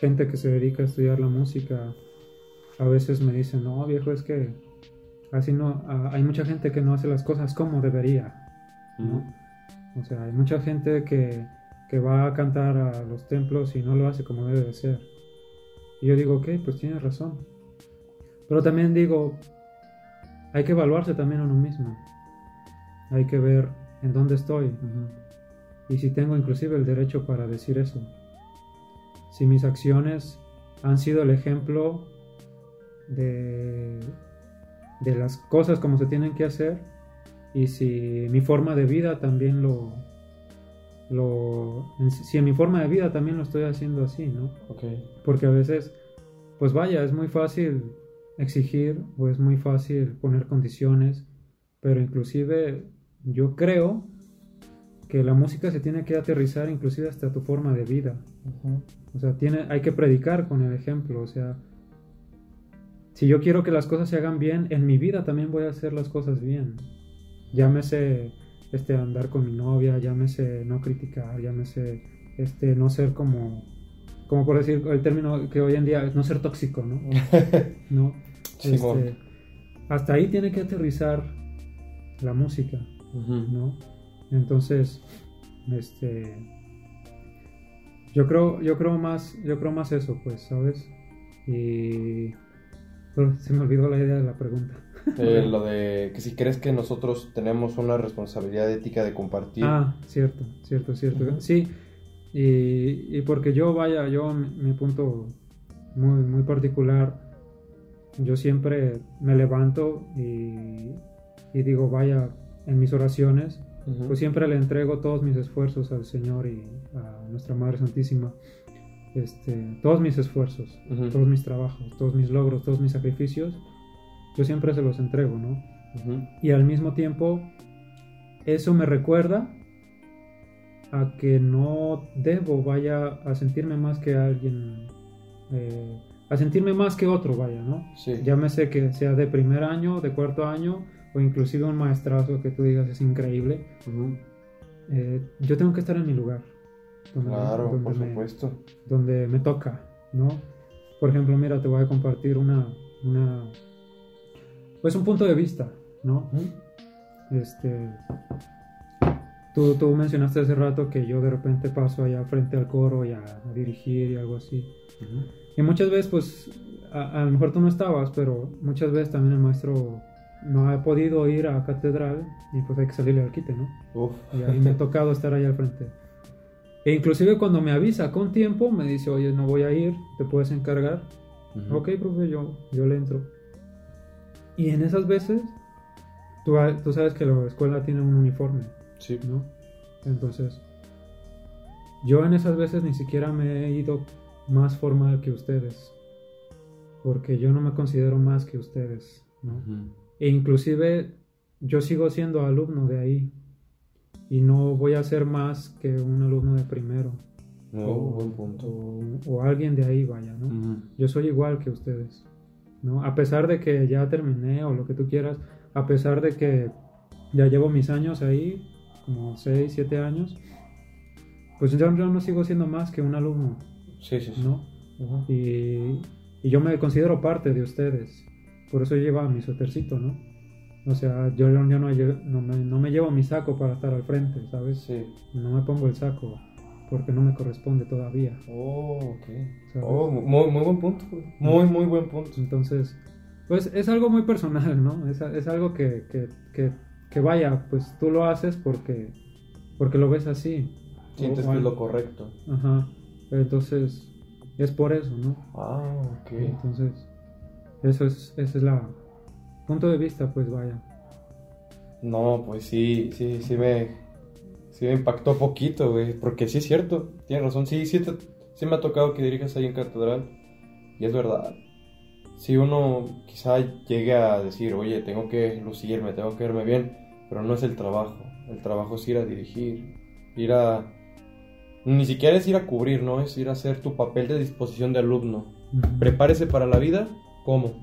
gente que se dedica a estudiar la música, a veces me dicen, no, viejo, es que así no, hay mucha gente que no hace las cosas como debería, ¿no? O sea, hay mucha gente que, que va a cantar a los templos y no lo hace como debe de ser. Y yo digo, ok, pues tienes razón. Pero también digo, hay que evaluarse también a uno mismo. Hay que ver en dónde estoy. Y si tengo inclusive el derecho para decir eso. Si mis acciones han sido el ejemplo de, de las cosas como se tienen que hacer y si mi forma de vida también lo, lo si en mi forma de vida también lo estoy haciendo así, ¿no? Ok. Porque a veces, pues vaya, es muy fácil exigir o es muy fácil poner condiciones, pero inclusive yo creo que la música se tiene que aterrizar inclusive hasta tu forma de vida. Ujú. O sea, tiene, hay que predicar con el ejemplo. O sea, si yo quiero que las cosas se hagan bien, en mi vida también voy a hacer las cosas bien. Llámese este, andar con mi novia, llámese no criticar, llámese este, no ser como, como por decir el término que hoy en día es no ser tóxico, ¿no? Este, hasta ahí tiene que aterrizar la música. ¿no? Entonces, este, yo creo, yo creo más, yo creo más eso, pues, ¿sabes? Y oh, se me olvidó la idea de la pregunta. Eh, lo de que si crees que nosotros tenemos una responsabilidad ética de compartir. Ah, cierto, cierto, cierto. Sí, y, y porque yo, vaya, yo, mi punto muy, muy particular, yo siempre me levanto y, y digo, vaya, en mis oraciones, Pues siempre le entrego todos mis esfuerzos al Señor y a nuestra Madre Santísima. Este, todos mis esfuerzos, todos mis trabajos, todos mis logros, todos mis sacrificios, yo siempre se los entrego, ¿no? Y al mismo tiempo, eso me recuerda a que no debo, vaya, a sentirme más que alguien, eh, a sentirme más que otro, vaya, ¿no? Sí. Llámese que sea de primer año, de cuarto año, o inclusive un maestrazo que tú digas es increíble. Eh, yo tengo que estar en mi lugar. Donde, Claro, donde por me, supuesto. donde me toca, ¿no? Por ejemplo, mira, te voy a compartir una, una pues un punto de vista, ¿no? Este, tú, tú mencionaste hace rato que yo de repente paso allá frente al coro y a, a dirigir y algo así. Y muchas veces, pues, a, a lo mejor tú no estabas, pero muchas veces también el maestro no ha podido ir a catedral y pues hay que salirle al quite, ¿no? Uf. Y me ha tocado estar ahí al frente. E inclusive cuando me avisa con tiempo, me dice, oye, no voy a ir, te puedes encargar. Ok, profe, yo, yo le entro. Y en esas veces, tú, tú sabes que la escuela tiene un uniforme, Sí. ¿no? Entonces, yo en esas veces ni siquiera me he ido más formal que ustedes. Porque yo no me considero más que ustedes, ¿no? E inclusive yo sigo siendo alumno de ahí. Y no voy a ser más que un alumno de primero. No, o, buen punto. o- o alguien de ahí, vaya, ¿no? Yo soy igual que ustedes, ¿no? A pesar de que ya terminé o lo que tú quieras, a pesar de que ya llevo mis años ahí, como 6, 7 años, pues yo, yo no sigo siendo más que un alumno, Sí, sí, sí. ¿no? Y, y yo me considero parte de ustedes, por eso lleva mi suétercito, ¿no? O sea, yo, yo no, no, me, no me llevo mi saco para estar al frente, ¿sabes? Sí. No me pongo el saco porque no me corresponde todavía. Oh, ok. ¿sabes? Oh, muy, muy buen punto. Muy, muy buen punto. Entonces, pues es algo muy personal, ¿no? Es, es algo que, que, que, que vaya, pues tú lo haces porque, porque lo ves así. Sientes O- que es lo correcto. Ajá. Entonces, es por eso, ¿no? Ah, ok. Entonces, eso es, ese es la punto de vista, pues vaya. No, pues sí, sí, sí me, sí me impactó poquito, güey. Porque sí es cierto, tienes razón. Sí, sí, te- sí me ha tocado que dirijas ahí en catedral. Y es verdad. Si uno quizá llegue a decir, oye, tengo que lucirme, tengo que verme bien, pero no es el trabajo. El trabajo es ir a dirigir, ir a... Ni siquiera es ir a cubrir, ¿no? Es ir a hacer tu papel de disposición de alumno. Ujú. Prepárese para la vida, ¿cómo?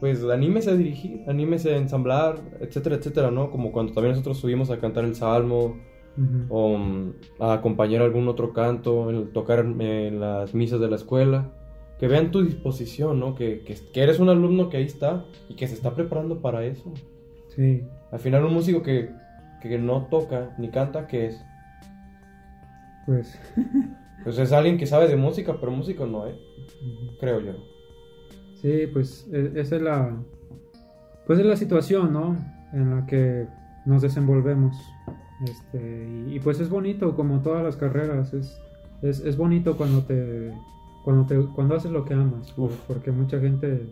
Pues anímese a dirigir, anímese a ensamblar, etcétera, etcétera, ¿no? Como cuando también nosotros subimos a cantar el salmo o mm, a acompañar algún otro canto, en- tocar en las misas de la escuela. Que vean tu disposición, ¿no? Que, que, que eres un alumno que ahí está y que se está preparando para eso. Sí, Al final un músico que, que no toca ni canta, ¿qué es? pues. Pues es alguien que sabe de música, pero músico no, ¿eh? Creo yo. Sí, pues e- esa es la, pues es la situación, ¿no? En la que nos desenvolvemos. Este, y, y pues es bonito, como todas las carreras, es, es, es bonito cuando te, cuando te, cuando haces lo que amas, Uf. porque mucha gente,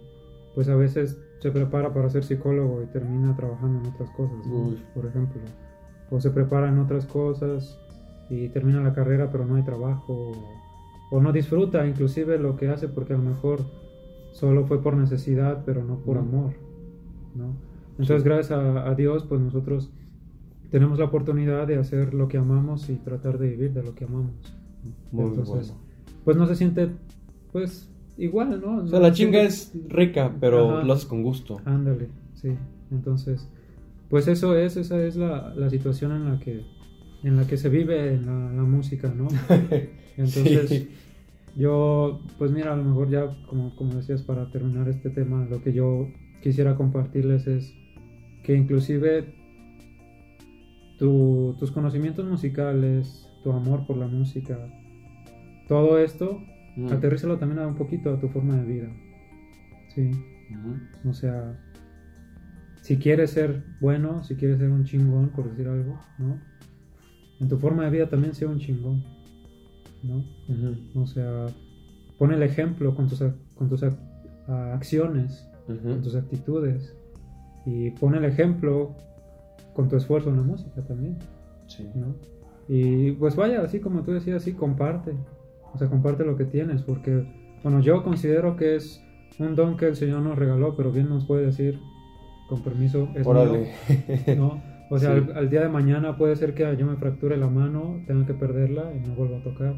pues a veces se prepara para ser psicólogo y termina trabajando en otras cosas, por ejemplo. O se prepara en otras cosas y termina la carrera pero no hay trabajo. O no disfruta inclusive lo que hace porque a lo mejor solo fue por necesidad pero no por amor, ¿no? Entonces Sí. gracias a, a Dios pues nosotros tenemos la oportunidad de hacer lo que amamos y tratar de vivir de lo que amamos. Muy Entonces, bueno. pues no se siente pues igual, ¿no? O sea, la se chinga siente- es rica, pero Ajá. lo haces con gusto. Ándale, sí. Entonces, pues eso es, esa es la, la situación en la que en la que se vive en la, la música, ¿no? Entonces, Sí. Yo, pues mira, a lo mejor ya, como, como decías, para terminar este tema, lo que yo quisiera compartirles es que inclusive tu- tus conocimientos musicales, tu amor por la música, todo esto, Mm. aterrízalo también a un poquito a tu forma de vida. Sí. Ujú. O sea, si quieres ser bueno, si quieres ser un chingón, por decir algo, ¿no? En tu forma de vida también sea un chingón, ¿no? O sea, pon el ejemplo con tus, con tus acciones, con tus actitudes. Y pon el ejemplo con tu esfuerzo en la música también, Sí. ¿no? Y pues vaya, así como tú decías, sí, comparte. O sea, comparte lo que tienes, porque, bueno, yo considero que es un don que el Señor nos regaló, pero bien nos puede decir, con permiso, es Órale. mío, ¿no? O sea, Sí. al, al día de mañana puede ser que yo me fracture la mano, tenga que perderla y no vuelva a tocar.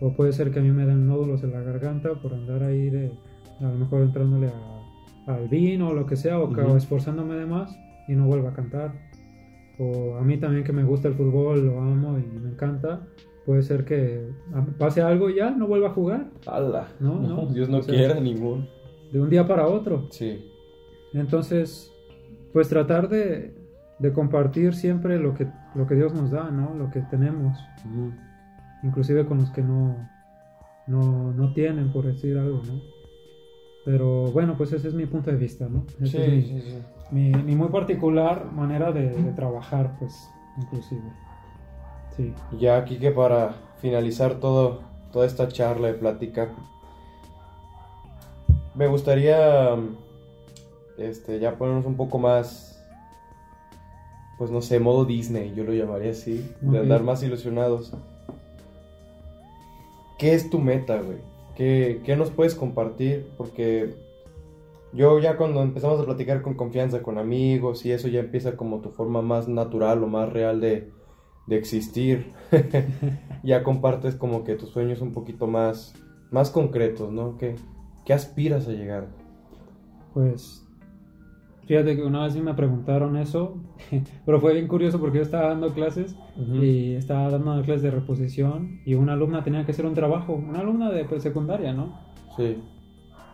O puede ser que a mí me den nódulos en la garganta por andar ahí de, a lo mejor entrándole a- al vino o lo que sea, o, Ujú. o esforzándome de más y no vuelva a cantar. O a mí también que me gusta el fútbol, lo amo y me encanta, puede ser que pase algo y ya no vuelva a jugar, Ala. No, no. Dios no O sea, quiera ningún. de un día para otro. Sí. Entonces, pues tratar de, de compartir siempre lo que, lo que Dios nos da, ¿no? Lo que tenemos, Ujú. Inclusive con los que no, no, no tienen, por decir algo, ¿no? Pero bueno, pues ese es mi punto de vista, ¿no? Sí, mi, sí, sí. mi- mi muy particular manera de, de trabajar, pues, inclusive. Sí. Ya aquí que para finalizar todo, toda esta charla de plática, me gustaría este, ya ponernos un poco más, pues no sé, modo Disney, yo lo llamaría así, de andar más ilusionados. ¿Qué es tu meta, güey? ¿Qué, qué nos puedes compartir? Porque yo ya cuando empezamos a platicar con confianza con amigos y eso ya empieza como tu forma más natural o más real de, de existir. ya compartes como que tus sueños un poquito más, más concretos, ¿no? ¿Qué, qué aspiras a llegar? Pues fíjate que una vez sí me preguntaron eso, pero fue bien curioso porque yo estaba dando clases y estaba dando clases de reposición y una alumna tenía que hacer un trabajo, una alumna de pues, secundaria, ¿no? Sí.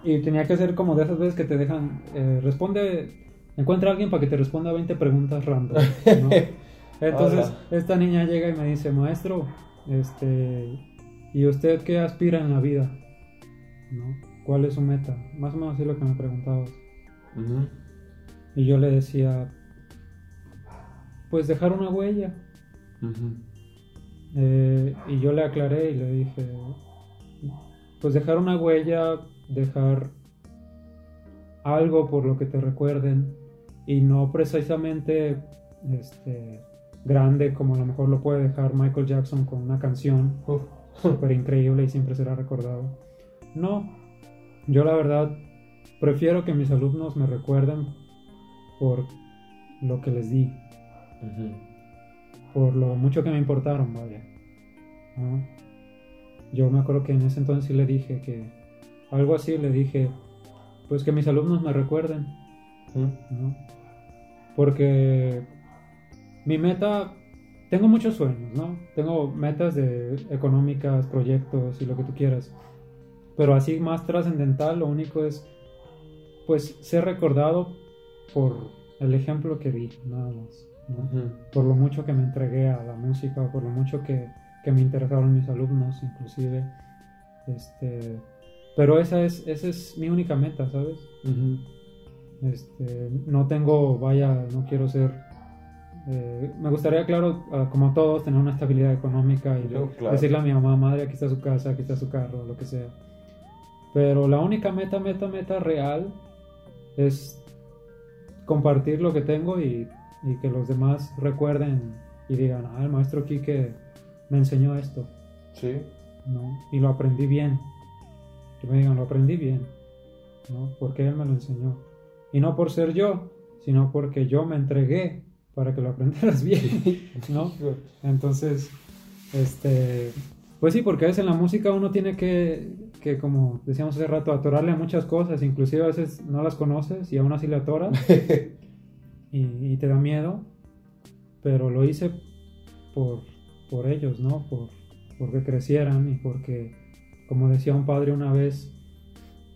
Y tenía que hacer como de esas veces que te dejan, eh, responde, encuentra a alguien para que te responda 20 preguntas random, ¿no? Entonces Hola. esta niña llega y me dice, maestro, este, ¿y usted qué aspira en la vida? ¿No? ¿Cuál es su meta? Más o menos así lo que me preguntabas. Ujú. Y yo le decía, pues dejar una huella. Eh, y yo le aclaré y le dije, pues dejar una huella, dejar algo por lo que te recuerden y no precisamente este, grande como a lo mejor lo puede dejar Michael Jackson con una canción súper increíble y siempre será recordado. No, yo la verdad prefiero que mis alumnos me recuerden por lo que les di, por lo mucho que me importaron, vaya. ¿no? Yo me acuerdo que en ese entonces sí le dije que algo así le dije, pues que mis alumnos me recuerden. ¿no? Porque mi meta, tengo muchos sueños, ¿no? Tengo metas de económicas, proyectos y lo que tú quieras. Pero así más trascendental, lo único es, pues, ser recordado por el ejemplo que di, nada más. ¿no? Ujú. por lo mucho que me entregué a la música, por lo mucho que, que me interesaron mis alumnos, inclusive. Este, pero esa es, esa es mi única meta, ¿sabes? Ujú. Este, no tengo, vaya, no quiero ser... eh, me gustaría, claro, ah, como todos, tener una estabilidad económica y Yo, claro. decirle a mi mamá, madre, aquí está su casa, aquí está su carro, lo que sea. Pero la única meta, meta, meta real es compartir lo que tengo y, y que los demás recuerden y digan, ah, el maestro Quique me enseñó esto, Sí. ¿no? Y lo aprendí bien. Que me digan, lo aprendí bien, ¿no? Porque él me lo enseñó. Y no por ser yo, sino porque yo me entregué para que lo aprendieras bien, ¿no? Entonces, este, pues sí, porque a veces en la música uno tiene que, que, como decíamos hace rato, atorarle a muchas cosas, inclusive a veces no las conoces y aún así le atoras y, y te da miedo, pero lo hice por, por ellos, ¿no? Por, porque crecieran y porque, como decía un padre una vez,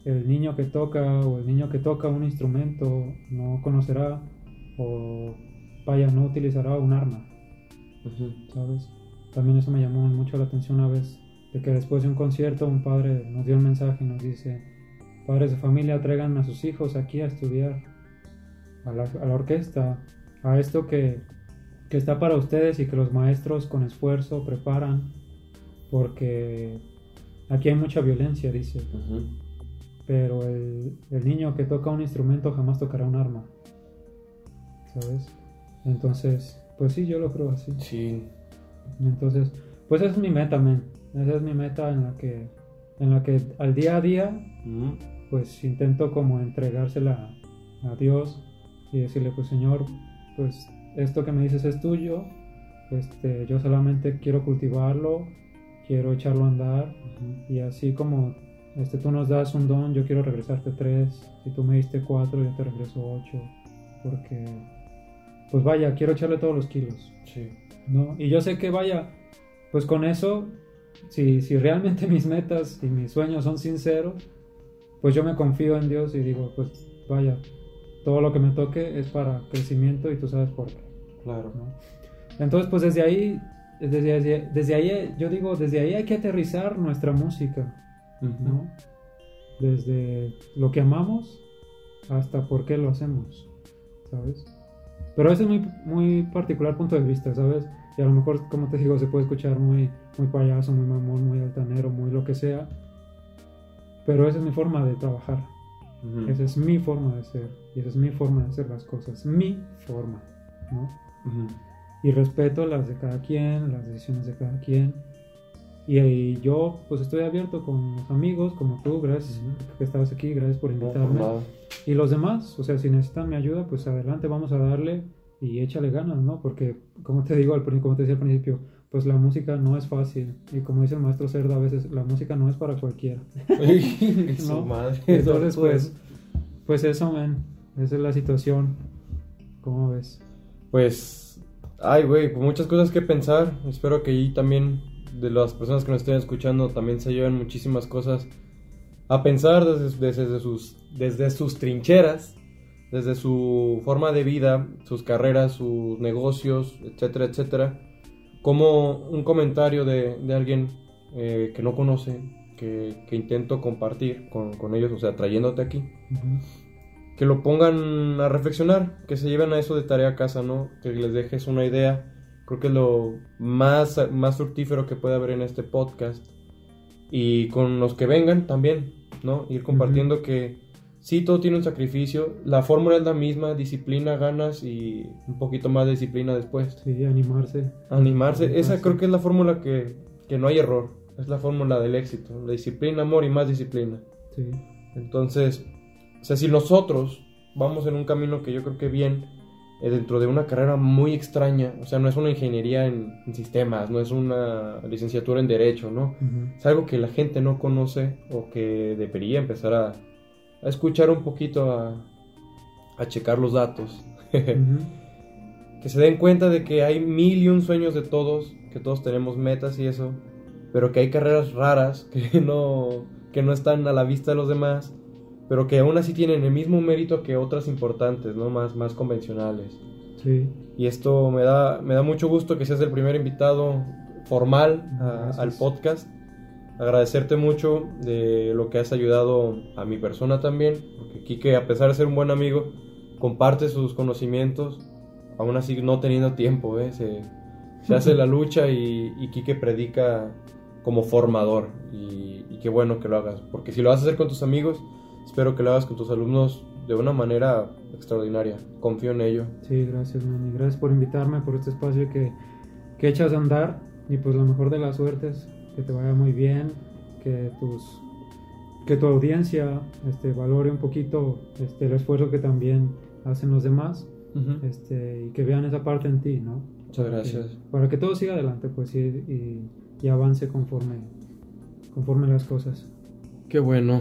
el niño que toca o el niño que toca un instrumento no conocerá o vaya, no utilizará un arma, Ujú. ¿sabes? También eso me llamó mucho la atención una vez, de que después de un concierto un padre nos dio un mensaje y nos dice, padres de familia traigan a sus hijos aquí a estudiar, a la, a la orquesta, a esto que, que está para ustedes y que los maestros con esfuerzo preparan, porque aquí hay mucha violencia, dice, pero el, el niño que toca un instrumento jamás tocará un arma, ¿sabes? Entonces, pues sí, yo lo creo así. Sí. Entonces, pues esa es mi meta. Esa es mi meta en la que, en la que al día a día, Ujú. pues intento como entregársela a Dios y decirle, pues Señor, pues esto que me dices es tuyo. Este, yo solamente quiero cultivarlo, quiero echarlo a andar Ujú. y así como este, tú nos das un don, yo quiero regresarte tres. Si tú me diste cuatro, yo te regreso ocho. Porque, pues vaya, quiero echarle todos los kilos. Sí. ¿no? Y yo sé que vaya, pues con eso, si, si realmente mis metas y mis sueños son sinceros, pues yo me confío en Dios y digo, pues vaya, todo lo que me toque es para crecimiento y tú sabes por qué, Claro. ¿no? Entonces, pues desde ahí, desde, desde, desde ahí, yo digo, desde ahí hay que aterrizar nuestra música. ¿no? Desde lo que amamos hasta por qué lo hacemos, ¿sabes? Pero ese es muy, muy particular punto de vista, ¿sabes? Y a lo mejor, como te digo, se puede escuchar muy, muy payaso, muy mamón, muy altanero, muy lo que sea. Pero esa es mi forma de trabajar. Ujú. Esa es mi forma de ser. Y esa es mi forma de hacer las cosas. Mi forma, ¿no? Ujú. y respeto las de cada quien, las decisiones de cada quien. Y, y yo pues estoy abierto con los amigos como tú, gracias Ujú. que estabas aquí, gracias por No, invitarme. y los demás, o sea, si necesitan mi ayuda, pues adelante, vamos a darle y échale ganas, ¿no? Porque como te digo, al, como te decía al principio, pues la música no es fácil. Y como dice el maestro Cerda, a veces la música no es para cualquiera. ¿no? madre. Entonces, pues, pues eso, man, esa es la situación. ¿Cómo ves? Pues, ay, güey, muchas cosas que pensar. Espero que ahí también, de las personas que nos estén escuchando, también se lleven muchísimas cosas a pensar desde, desde sus, desde sus trincheras, desde su forma de vida, sus carreras, sus negocios, etcétera, etcétera. Como un comentario de, de alguien eh, que no conoce, que, que intento compartir con, con ellos, o sea, trayéndote aquí Ujú. que lo pongan a reflexionar, que se lleven a eso de tarea a casa, ¿no? Que les dejes una idea. Creo que es lo más, más fructífero que puede haber en este podcast. Y con los que vengan también, ¿no? Ir compartiendo que sí, todo tiene un sacrificio. La fórmula es la misma, disciplina, ganas y un poquito más de disciplina después. Sí, animarse. Animarse, esa creo que es la fórmula que, que no hay error. Es la fórmula del éxito. La disciplina, amor y más disciplina. Sí. Entonces, o sea, si nosotros vamos en un camino que yo creo que bien, eh, dentro de una carrera muy extraña, o sea, no es una ingeniería en, en sistemas, no es una licenciatura en derecho, ¿no? Ujú. Es algo que la gente no conoce o que debería empezar a, a escuchar un poquito, a, a checar los datos. Que se den cuenta de que hay mil y un sueños de todos, que todos tenemos metas y eso, pero que hay carreras raras que no, que no están a la vista de los demás, pero que aún así tienen el mismo mérito que otras importantes, ¿no? Más, más convencionales. Sí. Y esto me da, me da mucho gusto que seas el primer invitado formal a- al podcast. Agradecerte mucho de lo que has ayudado a mi persona también, porque Quique, a pesar de ser un buen amigo, comparte sus conocimientos, aún así no teniendo tiempo, ¿eh? se, se hace la lucha y, y Quique predica como formador y, y qué bueno que lo hagas, porque si lo vas a hacer con tus amigos, espero que lo hagas con tus alumnos de una manera extraordinaria. Confío en ello. Sí, gracias, Manny. Gracias por invitarme, por este espacio que, que echas a andar. Y pues lo mejor de las suertes, que te vaya muy bien, que tus que tu audiencia este, valore un poquito este, el esfuerzo que también hacen los demás este, y que vean esa parte en ti, ¿no? Muchas gracias. para que todo siga adelante, pues, y, y, y avance conforme, conforme las cosas. Qué bueno.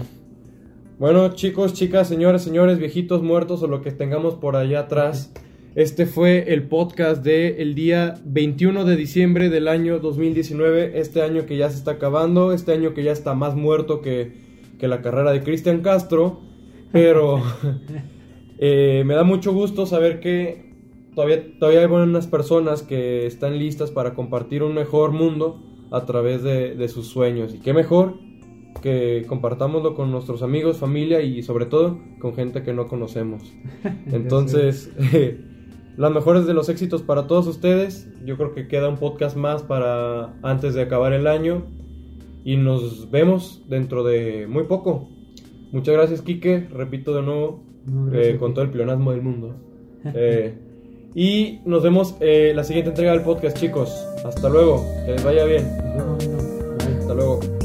Bueno, chicos, chicas, señores, señores, viejitos, muertos o lo que tengamos por allá atrás. Este fue el podcast de el día 21 de diciembre del año 2019. Este año que ya se está acabando, este año que ya está más muerto que, que la carrera de Cristian Castro. Pero eh, me da mucho gusto saber que todavía, todavía hay buenas personas que están listas para compartir un mejor mundo a través de, de sus sueños. Y qué mejor que compartámoslo con nuestros amigos, familia y sobre todo con gente que no conocemos. Entonces, las mejores de los éxitos para todos ustedes. Yo creo que queda un podcast más para antes de acabar el año. Y nos vemos dentro de muy poco. Muchas gracias, Quique. Repito de nuevo, No, eh, con todo el pleonasmo del mundo. Eh, y nos vemos eh, la siguiente entrega del podcast, chicos. Hasta luego. Que les vaya bien. Nos vemos.